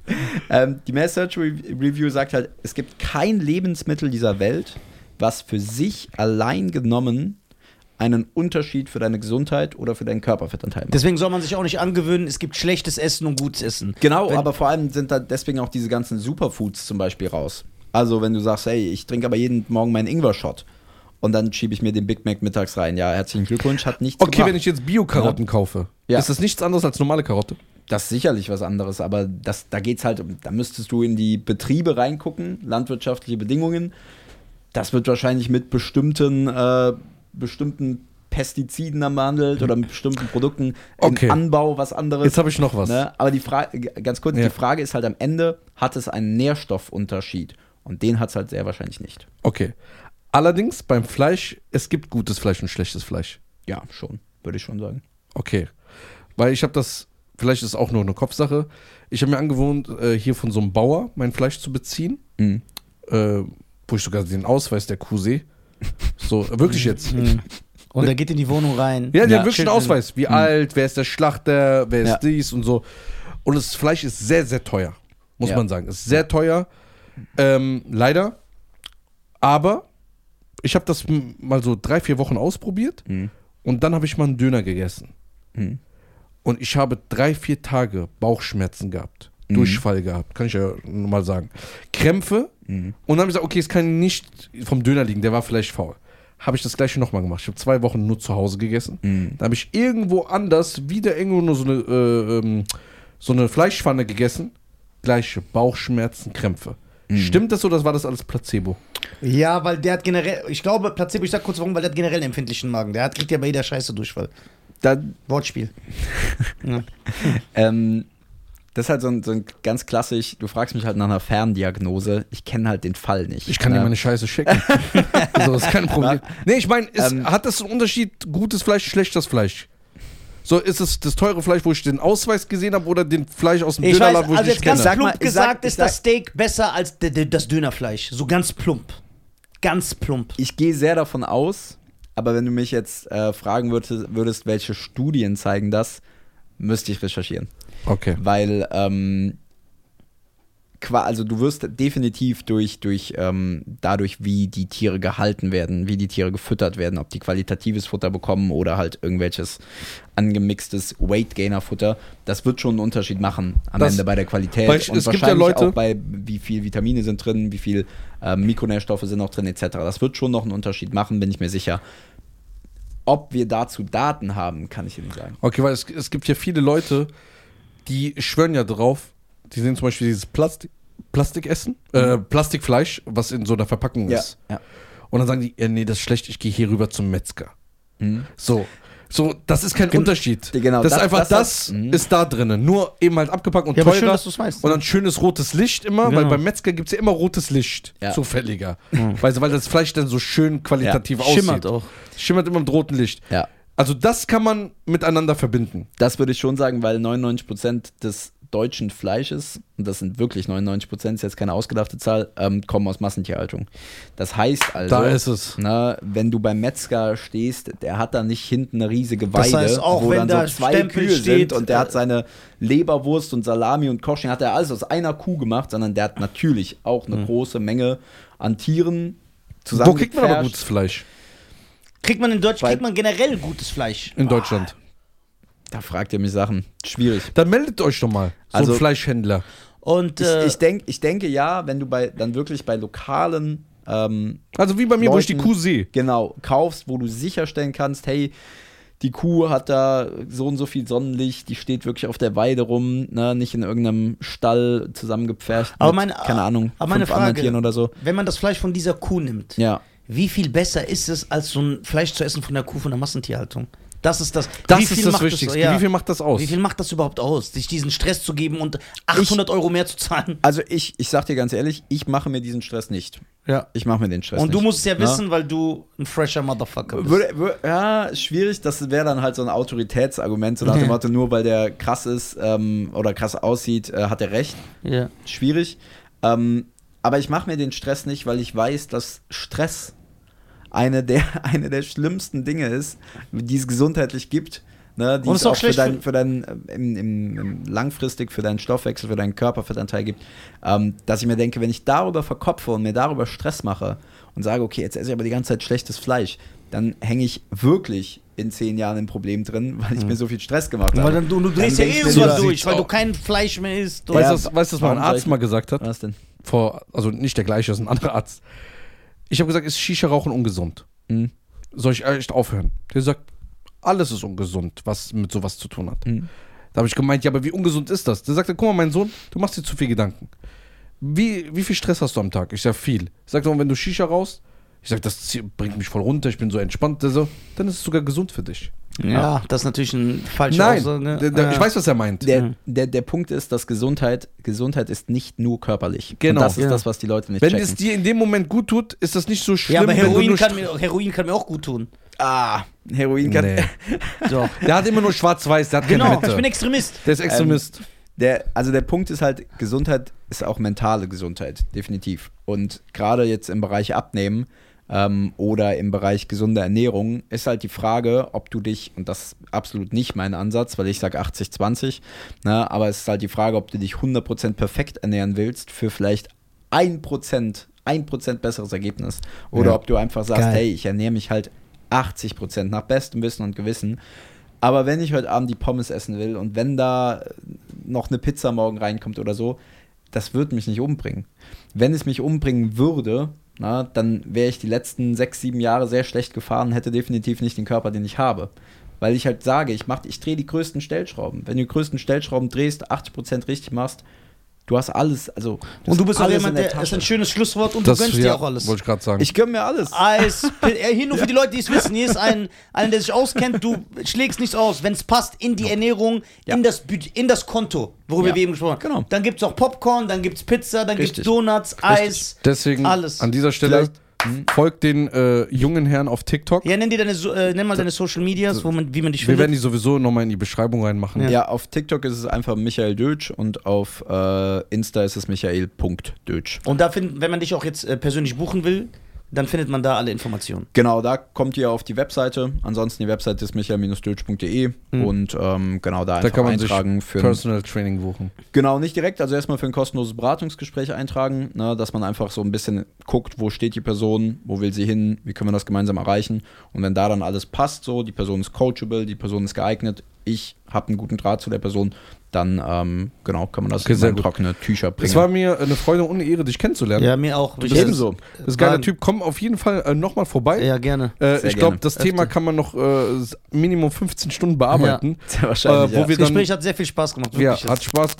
Speaker 1: Ähm, die Mass Search Re Review sagt halt, es gibt kein Lebensmittel dieser Welt, was für sich allein genommen einen Unterschied für deine Gesundheit oder für deinen Körperfettanteil macht.
Speaker 2: deswegen soll man sich auch nicht angewöhnen, es gibt schlechtes Essen und gutes Essen.
Speaker 1: Genau,
Speaker 2: Wenn-
Speaker 1: aber vor allem sind da deswegen auch diese ganzen Superfoods zum Beispiel raus. Also wenn du sagst, hey, ich trinke aber jeden Morgen meinen Ingwer-Shot und dann schiebe ich mir den Big Mac mittags rein. Ja, herzlichen Glückwunsch, hat nichts
Speaker 3: Okay,
Speaker 1: gebracht.
Speaker 3: wenn ich jetzt Bio-Karotten kaufe,
Speaker 1: Ja.
Speaker 3: ist das nichts anderes als normale Karotte?
Speaker 1: Das ist sicherlich was anderes, aber das, da geht's halt, um- da müsstest du in die Betriebe reingucken, landwirtschaftliche Bedingungen. Das wird wahrscheinlich mit bestimmten, äh, bestimmten Pestiziden am behandelt oder mit bestimmten Produkten
Speaker 3: Okay.
Speaker 1: im Anbau was anderes.
Speaker 3: Jetzt habe ich noch was.
Speaker 1: Ne? Aber die Frage, ganz kurz,
Speaker 3: Ja.
Speaker 1: die Frage ist halt am Ende, hat es einen Nährstoffunterschied? Und den hat es halt sehr wahrscheinlich nicht.
Speaker 3: Okay. Allerdings beim Fleisch, es gibt gutes Fleisch und schlechtes Fleisch.
Speaker 1: Ja, schon, würde ich schon sagen.
Speaker 3: Okay. Weil ich habe das, vielleicht ist es auch nur eine Kopfsache. Ich habe mir angewohnt, äh, hier von so einem Bauer mein Fleisch zu beziehen,
Speaker 1: Mhm.
Speaker 3: äh, wo ich sogar den Ausweis der Kuh sehe. So, wirklich jetzt.
Speaker 2: Mhm. Und er geht in die Wohnung rein.
Speaker 3: Ja, der
Speaker 1: Ja,
Speaker 3: hat wirklich einen. Ausweis. Wie alt, wer ist der Schlachter, wer ist
Speaker 1: Ja.
Speaker 3: dies und so. Und das Fleisch ist sehr, sehr teuer. Muss
Speaker 1: Ja.
Speaker 3: man sagen. Ist sehr teuer. Ähm, leider. Aber ich habe das mal so drei, vier Wochen ausprobiert
Speaker 1: Mhm.
Speaker 3: und dann habe ich mal einen Döner gegessen.
Speaker 1: Mhm.
Speaker 3: Und ich habe drei, vier Tage Bauchschmerzen gehabt.
Speaker 1: Mhm.
Speaker 3: Durchfall gehabt, kann ich ja mal sagen. Krämpfe.
Speaker 1: Mhm.
Speaker 3: Und dann habe ich gesagt, okay, es kann nicht vom Döner liegen, der war vielleicht faul. Habe ich das gleiche nochmal gemacht. Ich habe zwei Wochen nur zu Hause gegessen.
Speaker 1: Mhm.
Speaker 3: Da habe ich irgendwo anders wieder irgendwo nur so eine, äh, ähm, so eine Fleischpfanne gegessen. Gleiche Bauchschmerzen, Krämpfe.
Speaker 1: Mhm.
Speaker 3: Stimmt das oder war das alles Placebo?
Speaker 2: Ja, weil der hat generell, ich glaube, Placebo, ich sag kurz warum, weil der hat generell einen empfindlichen Magen. Der hat, kriegt ja bei jeder Scheiße Durchfall.
Speaker 1: Da,
Speaker 2: Wortspiel. [laughs] ja.
Speaker 1: Ähm, das ist halt so ein, so ein ganz klassisch, du fragst mich halt nach einer Ferndiagnose, ich kenne halt den Fall nicht.
Speaker 3: Ich kann dir
Speaker 1: ne?
Speaker 3: meine Scheiße schicken. [laughs] also, das ist kein Problem. Nee, ich meine,
Speaker 1: Ähm,
Speaker 3: hat das einen Unterschied, gutes Fleisch, schlechtes Fleisch? So, ist es das teure Fleisch, wo ich den Ausweis gesehen habe, oder den Fleisch aus dem
Speaker 2: Ich weiß,
Speaker 3: Dönerladen, wo ich
Speaker 2: also
Speaker 3: nicht
Speaker 2: jetzt ganz
Speaker 3: kenne?
Speaker 1: Sag
Speaker 2: plump
Speaker 1: mal, ich
Speaker 2: gesagt
Speaker 1: sag- ich
Speaker 2: ist das Steak besser als das Dönerfleisch. So ganz plump. Ganz plump.
Speaker 1: Ich gehe sehr davon aus, aber wenn du mich jetzt äh, fragen würdest, würdest, welche Studien zeigen das, müsste ich recherchieren.
Speaker 3: Okay.
Speaker 1: Weil, ähm, also du wirst definitiv durch, durch ähm, dadurch, wie die Tiere gehalten werden, wie die Tiere gefüttert werden, ob die qualitatives Futter bekommen oder halt irgendwelches angemixtes Weight Gainer Futter, das wird schon einen Unterschied machen am
Speaker 3: Das-
Speaker 1: Ende bei der Qualität
Speaker 3: Weil
Speaker 1: und
Speaker 3: gibt ja
Speaker 1: wahrscheinlich
Speaker 3: Leute-
Speaker 1: auch bei wie viel Vitamine sind drin, wie viel ähm, Mikronährstoffe sind noch drin etc. Das wird schon noch einen Unterschied machen, bin ich mir sicher. Ob wir dazu Daten haben, kann ich nicht sagen.
Speaker 3: Okay, weil es, es gibt ja viele Leute, die schwören ja drauf, die sehen zum Beispiel dieses Plastik, Plastikessen, äh, Plastikfleisch, was in so einer Verpackung ist.
Speaker 1: ja.
Speaker 3: Und dann sagen die, ja, nee, das ist schlecht, ich gehe hier rüber zum Metzger.
Speaker 1: Mhm.
Speaker 3: So. So, das ist kein
Speaker 1: Gen-
Speaker 3: Unterschied.
Speaker 1: genau,
Speaker 3: das, ist
Speaker 1: das-
Speaker 3: einfach
Speaker 1: das
Speaker 3: das,
Speaker 1: hat- mhm.
Speaker 3: ist da drinnen. Nur eben halt abgepackt und
Speaker 2: Ja,
Speaker 3: teurer.
Speaker 2: schön, dass weißt,
Speaker 3: und
Speaker 2: ne?
Speaker 3: dann schönes rotes Licht immer, weil
Speaker 2: Genau.
Speaker 3: beim Metzger gibt es ja immer rotes Licht.
Speaker 1: Ja.
Speaker 3: Zufälliger. Weil, weil das Fleisch dann so schön qualitativ aussieht.
Speaker 2: Schimmert auch.
Speaker 3: Schimmert immer mit rotem Licht.
Speaker 1: Ja.
Speaker 3: Also das kann man miteinander verbinden.
Speaker 1: Das würde ich schon sagen, weil 99% des deutschen Fleisches, und das sind wirklich 99%, ist jetzt keine ausgedachte Zahl, ähm, kommen aus Massentierhaltung. Das heißt also,
Speaker 3: Da ist es.
Speaker 1: Na, wenn du beim Metzger stehst, der hat da nicht hinten eine riesige Weide,
Speaker 2: Das heißt, auch
Speaker 1: wo
Speaker 2: wenn
Speaker 1: dann
Speaker 2: da
Speaker 1: so zwei
Speaker 2: Stempel
Speaker 1: Kühe
Speaker 2: steht,
Speaker 1: sind und der
Speaker 2: äh,
Speaker 1: hat seine Leberwurst und Salami und Kosching, hat er alles aus einer Kuh gemacht, sondern der hat natürlich auch eine große Menge an Tieren zusammen.
Speaker 3: Wo kriegt man aber gutes Fleisch
Speaker 2: Kriegt man in Deutschland, kriegt man generell gutes Fleisch.
Speaker 3: in Deutschland?
Speaker 1: Da fragt ihr mich Sachen. Schwierig.
Speaker 3: Dann meldet euch doch mal. So
Speaker 1: Also-
Speaker 3: ein Fleischhändler.
Speaker 2: Und
Speaker 1: Ich,
Speaker 2: äh,
Speaker 1: ich, denk, ich denke ja, wenn du bei dann wirklich bei lokalen ähm,
Speaker 3: Also wie bei mir, wo ich die
Speaker 1: Leuten-
Speaker 3: Kuh sehe.
Speaker 1: genau kaufst, wo du sicherstellen kannst, hey, die Kuh hat da so und so viel Sonnenlicht, die steht wirklich auf der Weide rum, ne, nicht in irgendeinem Stall zusammengepfercht
Speaker 2: Aber
Speaker 1: mit,
Speaker 2: meine-
Speaker 1: keine Ahnung,
Speaker 2: aber meine Frage-
Speaker 1: oder so.
Speaker 2: wenn man das Fleisch von dieser Kuh nimmt,
Speaker 1: Ja.
Speaker 2: Wie viel besser ist es, als so ein Fleisch zu essen von der Kuh von der Massentierhaltung? Das ist das.
Speaker 3: Das
Speaker 2: wie
Speaker 3: ist
Speaker 2: viel
Speaker 3: das
Speaker 2: macht
Speaker 3: Wichtigste.
Speaker 2: ja.
Speaker 3: Wie viel macht das aus?
Speaker 2: Wie viel macht das überhaupt aus, sich diesen Stress zu geben und 800 Euro mehr zu zahlen?
Speaker 1: Also ich, ich sag dir ganz ehrlich, ich mache mir diesen Stress nicht.
Speaker 2: Ja.
Speaker 1: Ich mache mir den Stress
Speaker 2: Und
Speaker 1: nicht.
Speaker 2: du musst es ja wissen, weil du ein fresher Motherfucker bist.
Speaker 1: Würde, würde, ja, schwierig, das wäre dann halt so ein Autoritätsargument, so nach dem [laughs] Motto, nur weil der krass ist ähm, oder krass aussieht, äh, hat er recht.
Speaker 2: ja.
Speaker 1: Schwierig. Ähm, aber ich mache mir den Stress nicht, weil ich weiß, dass Stress eine der, [laughs] eine der schlimmsten Dinge ist, die es gesundheitlich gibt. Ne, die
Speaker 2: Und
Speaker 1: es
Speaker 2: ist auch
Speaker 1: auch für
Speaker 2: schlecht
Speaker 1: dein,
Speaker 2: für-
Speaker 1: für dein äh, im, im, im langfristig für deinen Stoffwechsel, für deinen Körper, für deinen Teil gibt, ähm, dass ich mir denke, wenn ich darüber verkopfe und mir darüber Stress mache und sage, okay, jetzt esse ich aber die ganze Zeit schlechtes Fleisch, dann hänge ich wirklich in zehn Jahren ein Problem drin, [laughs] weil ich mir so viel Stress gemacht
Speaker 2: Weil
Speaker 1: habe.
Speaker 2: dann, du, du drehst
Speaker 1: Dann
Speaker 2: ja eh irgendwann durch, weil du
Speaker 3: Oh.
Speaker 2: kein Fleisch mehr isst.
Speaker 3: Weißt
Speaker 1: Ja,
Speaker 3: du, was- weißt du, was mein Arzt mal gesagt hat?
Speaker 1: Was denn?
Speaker 3: Vor, also nicht der gleiche, das ist ein anderer Arzt. Ich habe gesagt, ist Shisha-Rauchen ungesund?
Speaker 1: Hm.
Speaker 3: Soll ich echt aufhören? Der sagt, alles ist ungesund, was mit sowas zu tun hat.
Speaker 1: Hm.
Speaker 3: Da habe ich gemeint, ja, aber wie ungesund ist das? Der sagte, guck mal, mein Sohn, du machst dir zu viel Gedanken. Wie, wie viel Stress hast du am Tag? Ich sag, viel. Sagt er, und wenn du Shisha raus? Ich sag, das bringt mich voll runter, ich bin so entspannt. Der so, dann ist es sogar gesund für dich.
Speaker 2: Ja, das ist natürlich ein falscher
Speaker 3: Nein,
Speaker 2: Aussage.
Speaker 3: der, der,
Speaker 2: Ja.
Speaker 3: ich weiß, was er meint.
Speaker 1: Der,
Speaker 2: Mhm.
Speaker 1: der, der Punkt ist, dass Gesundheit, Gesundheit ist nicht nur körperlich.
Speaker 3: Genau.
Speaker 1: Und das ist
Speaker 2: Ja.
Speaker 1: das, was die Leute nicht
Speaker 3: wenn
Speaker 1: checken.
Speaker 3: es dir in dem Moment gut tut, ist das nicht so schlimm,
Speaker 2: ja, aber Heroin kann, mir, Heroin kann mir auch gut tun.
Speaker 1: ah, Heroin kann.
Speaker 3: Nee. [laughs]
Speaker 2: So.
Speaker 3: Der hat immer nur schwarz-weiß, der hat keine
Speaker 2: genau,
Speaker 3: Mitte.
Speaker 2: ich bin Extremist.
Speaker 3: der ist Extremist.
Speaker 1: Der, also der Punkt ist halt, Gesundheit ist auch mentale Gesundheit, definitiv. Und gerade jetzt im Bereich Abnehmen ähm, oder im Bereich gesunde Ernährung ist halt die Frage, ob du dich, und das ist absolut nicht mein Ansatz, weil ich sage 80-20, ne, aber es ist halt die Frage, ob du dich 100% perfekt ernähren willst für vielleicht 1%, 1% besseres Ergebnis. Oder
Speaker 3: Ja.
Speaker 1: ob du einfach sagst,
Speaker 2: Geil.
Speaker 1: hey, ich ernähre mich halt 80% nach bestem Wissen und Gewissen. Aber wenn ich heute Abend die Pommes essen will und wenn da äh, noch eine Pizza morgen reinkommt oder so, das wird mich nicht umbringen. Wenn es mich umbringen würde, na, dann wäre ich die letzten sechs, sieben Jahre sehr schlecht gefahren, hätte definitiv nicht den Körper, den ich habe. Weil ich halt sage, ich, ich drehe die größten Stellschrauben. Wenn du die größten Stellschrauben drehst, 80% richtig machst, du hast alles, also
Speaker 2: Und du bist auch
Speaker 1: alles
Speaker 2: jemand,
Speaker 1: in der
Speaker 2: der, das ist ein schönes Schlusswort und du gönnst dir auch alles.
Speaker 3: Wollte ich gerade sagen.
Speaker 1: Ich gönn mir alles.
Speaker 2: Eis, [laughs] hier nur für die Leute, die es wissen. Hier ist ein, ein, der sich auskennt. Du schlägst nichts aus. Wenn es passt, in die Ernährung,
Speaker 1: Ja.
Speaker 2: in, das in das Konto, worüber
Speaker 1: Ja.
Speaker 2: wir eben gesprochen haben.
Speaker 1: Genau.
Speaker 2: Dann gibt es auch Popcorn, dann gibt es Pizza, dann gibt es
Speaker 1: Richtig.
Speaker 2: Donuts, Eis.
Speaker 3: Deswegen
Speaker 2: Alles.
Speaker 3: an dieser Stelle
Speaker 1: Vielleicht-
Speaker 3: folgt den äh, jungen Herren auf TikTok.
Speaker 2: Ja, nenn, dir deine, so- äh, nenn mal deine Social Medias, wo man, wie man dich
Speaker 3: Wir werden
Speaker 2: findet.
Speaker 3: die sowieso nochmal in die Beschreibung reinmachen.
Speaker 1: Ja. auf TikTok ist es einfach Michael Dötsch und auf äh, Insta ist es michael.dötsch.
Speaker 2: Und da find, wenn man dich auch jetzt äh, persönlich buchen will, dann findet man da alle Informationen.
Speaker 1: Genau, da kommt ihr auf die Webseite. Ansonsten die Webseite ist michael-dötsch.de und ähm, genau da
Speaker 3: Da
Speaker 1: einfach
Speaker 3: kann man sich
Speaker 1: eintragen für ein,
Speaker 3: Personal Training buchen.
Speaker 1: genau nicht direkt, also erstmal für ein kostenloses Beratungsgespräch eintragen, ne, dass man einfach so ein bisschen guckt, wo steht die Person, wo will sie hin, wie können wir das gemeinsam erreichen und wenn da dann alles passt, so die Person ist coachable, die Person ist geeignet, ich habe einen guten Draht zu der Person, dann ähm, genau kann man das
Speaker 3: Okay,
Speaker 1: in trockene Tücher bringen.
Speaker 3: Es war mir eine Freude und eine Ehre, dich kennenzulernen.
Speaker 2: Ja, mir auch.
Speaker 1: bist ebenso.
Speaker 3: Das ist ein geiler Typ. Komm auf jeden Fall äh, nochmal vorbei.
Speaker 2: Ja, gerne.
Speaker 3: Äh, ich glaube, das Thema kann man noch äh, Minimum 15 Stunden bearbeiten.
Speaker 1: Sehr wahrscheinlich,
Speaker 3: Äh, wo
Speaker 1: ja.
Speaker 3: wir
Speaker 2: Das
Speaker 3: dann,
Speaker 2: Gespräch hat sehr viel Spaß gemacht.
Speaker 3: ja,
Speaker 2: Wirklich
Speaker 3: hat
Speaker 2: jetzt.
Speaker 3: Spaß.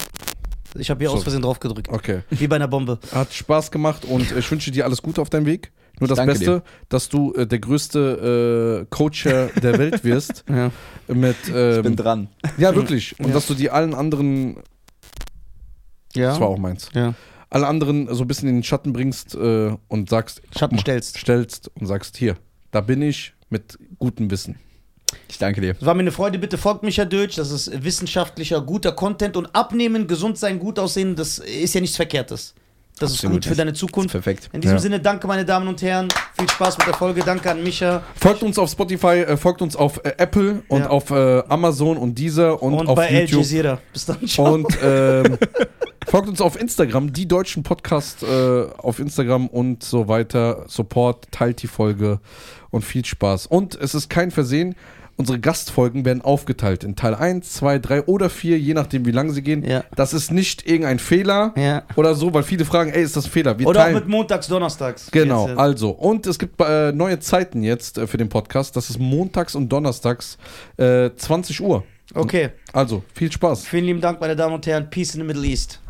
Speaker 2: ich habe hier
Speaker 3: So.
Speaker 2: aus Versehen drauf gedrückt.
Speaker 3: Okay.
Speaker 2: Wie bei einer Bombe.
Speaker 3: Hat Spaß gemacht und ich wünsche dir alles Gute auf deinem Weg. Nur das Beste, dass du äh, der größte äh, Coacher [laughs] der Welt wirst. [laughs]
Speaker 2: Ja.
Speaker 3: Mit,
Speaker 1: ich
Speaker 3: ähm,
Speaker 1: bin dran.
Speaker 3: ja, wirklich. Und
Speaker 2: Ja.
Speaker 3: dass du die allen anderen,
Speaker 2: Ja.
Speaker 3: das war auch meins,
Speaker 2: ja.
Speaker 3: alle anderen so ein bisschen in den Schatten bringst äh, und sagst,
Speaker 2: Schatten stellst.
Speaker 3: stellst und sagst, hier, da bin ich mit gutem Wissen.
Speaker 1: Ich danke dir.
Speaker 2: Es war mir eine Freude. Bitte folgt Micha Dötsch. Das ist wissenschaftlicher, guter Content. Und abnehmen, gesund sein, gut aussehen, das ist ja nichts Verkehrtes. Das ist
Speaker 1: Absolut
Speaker 2: gut für deine Zukunft.
Speaker 1: Perfekt.
Speaker 2: In diesem
Speaker 3: Ja.
Speaker 2: Sinne, danke, meine Damen und Herren. Viel Spaß mit der Folge. Danke an Micha.
Speaker 3: Folgt uns auf Spotify, äh, folgt uns auf äh, Apple und
Speaker 2: Ja.
Speaker 3: auf äh, Amazon und dieser und,
Speaker 2: Und,
Speaker 3: auf
Speaker 2: bei Al
Speaker 3: YouTube.
Speaker 2: Jazeera. Bis dann. Ciao.
Speaker 3: Und [laughs] ähm, folgt uns auf Instagram, die deutschen Podcast auf Instagram und so weiter. Support, teilt die Folge und viel Spaß. Und es ist kein Versehen, unsere Gastfolgen werden aufgeteilt in Teil 1, 2, 3 oder 4, je nachdem wie lang sie gehen.
Speaker 2: Ja.
Speaker 3: Das ist nicht irgendein Fehler
Speaker 2: ja.
Speaker 3: oder so, weil viele fragen, ey, ist das ein Fehler? Wir
Speaker 2: Oder auch mit montags, donnerstags.
Speaker 3: Genau,
Speaker 2: Jetzt, äh,
Speaker 3: also. Und es gibt äh, neue Zeiten jetzt äh, für den Podcast. Das ist montags und donnerstags äh, 20 Uhr.
Speaker 2: Okay.
Speaker 3: Also, viel Spaß.
Speaker 2: Vielen lieben Dank, meine Damen und Herren. Peace in the Middle East.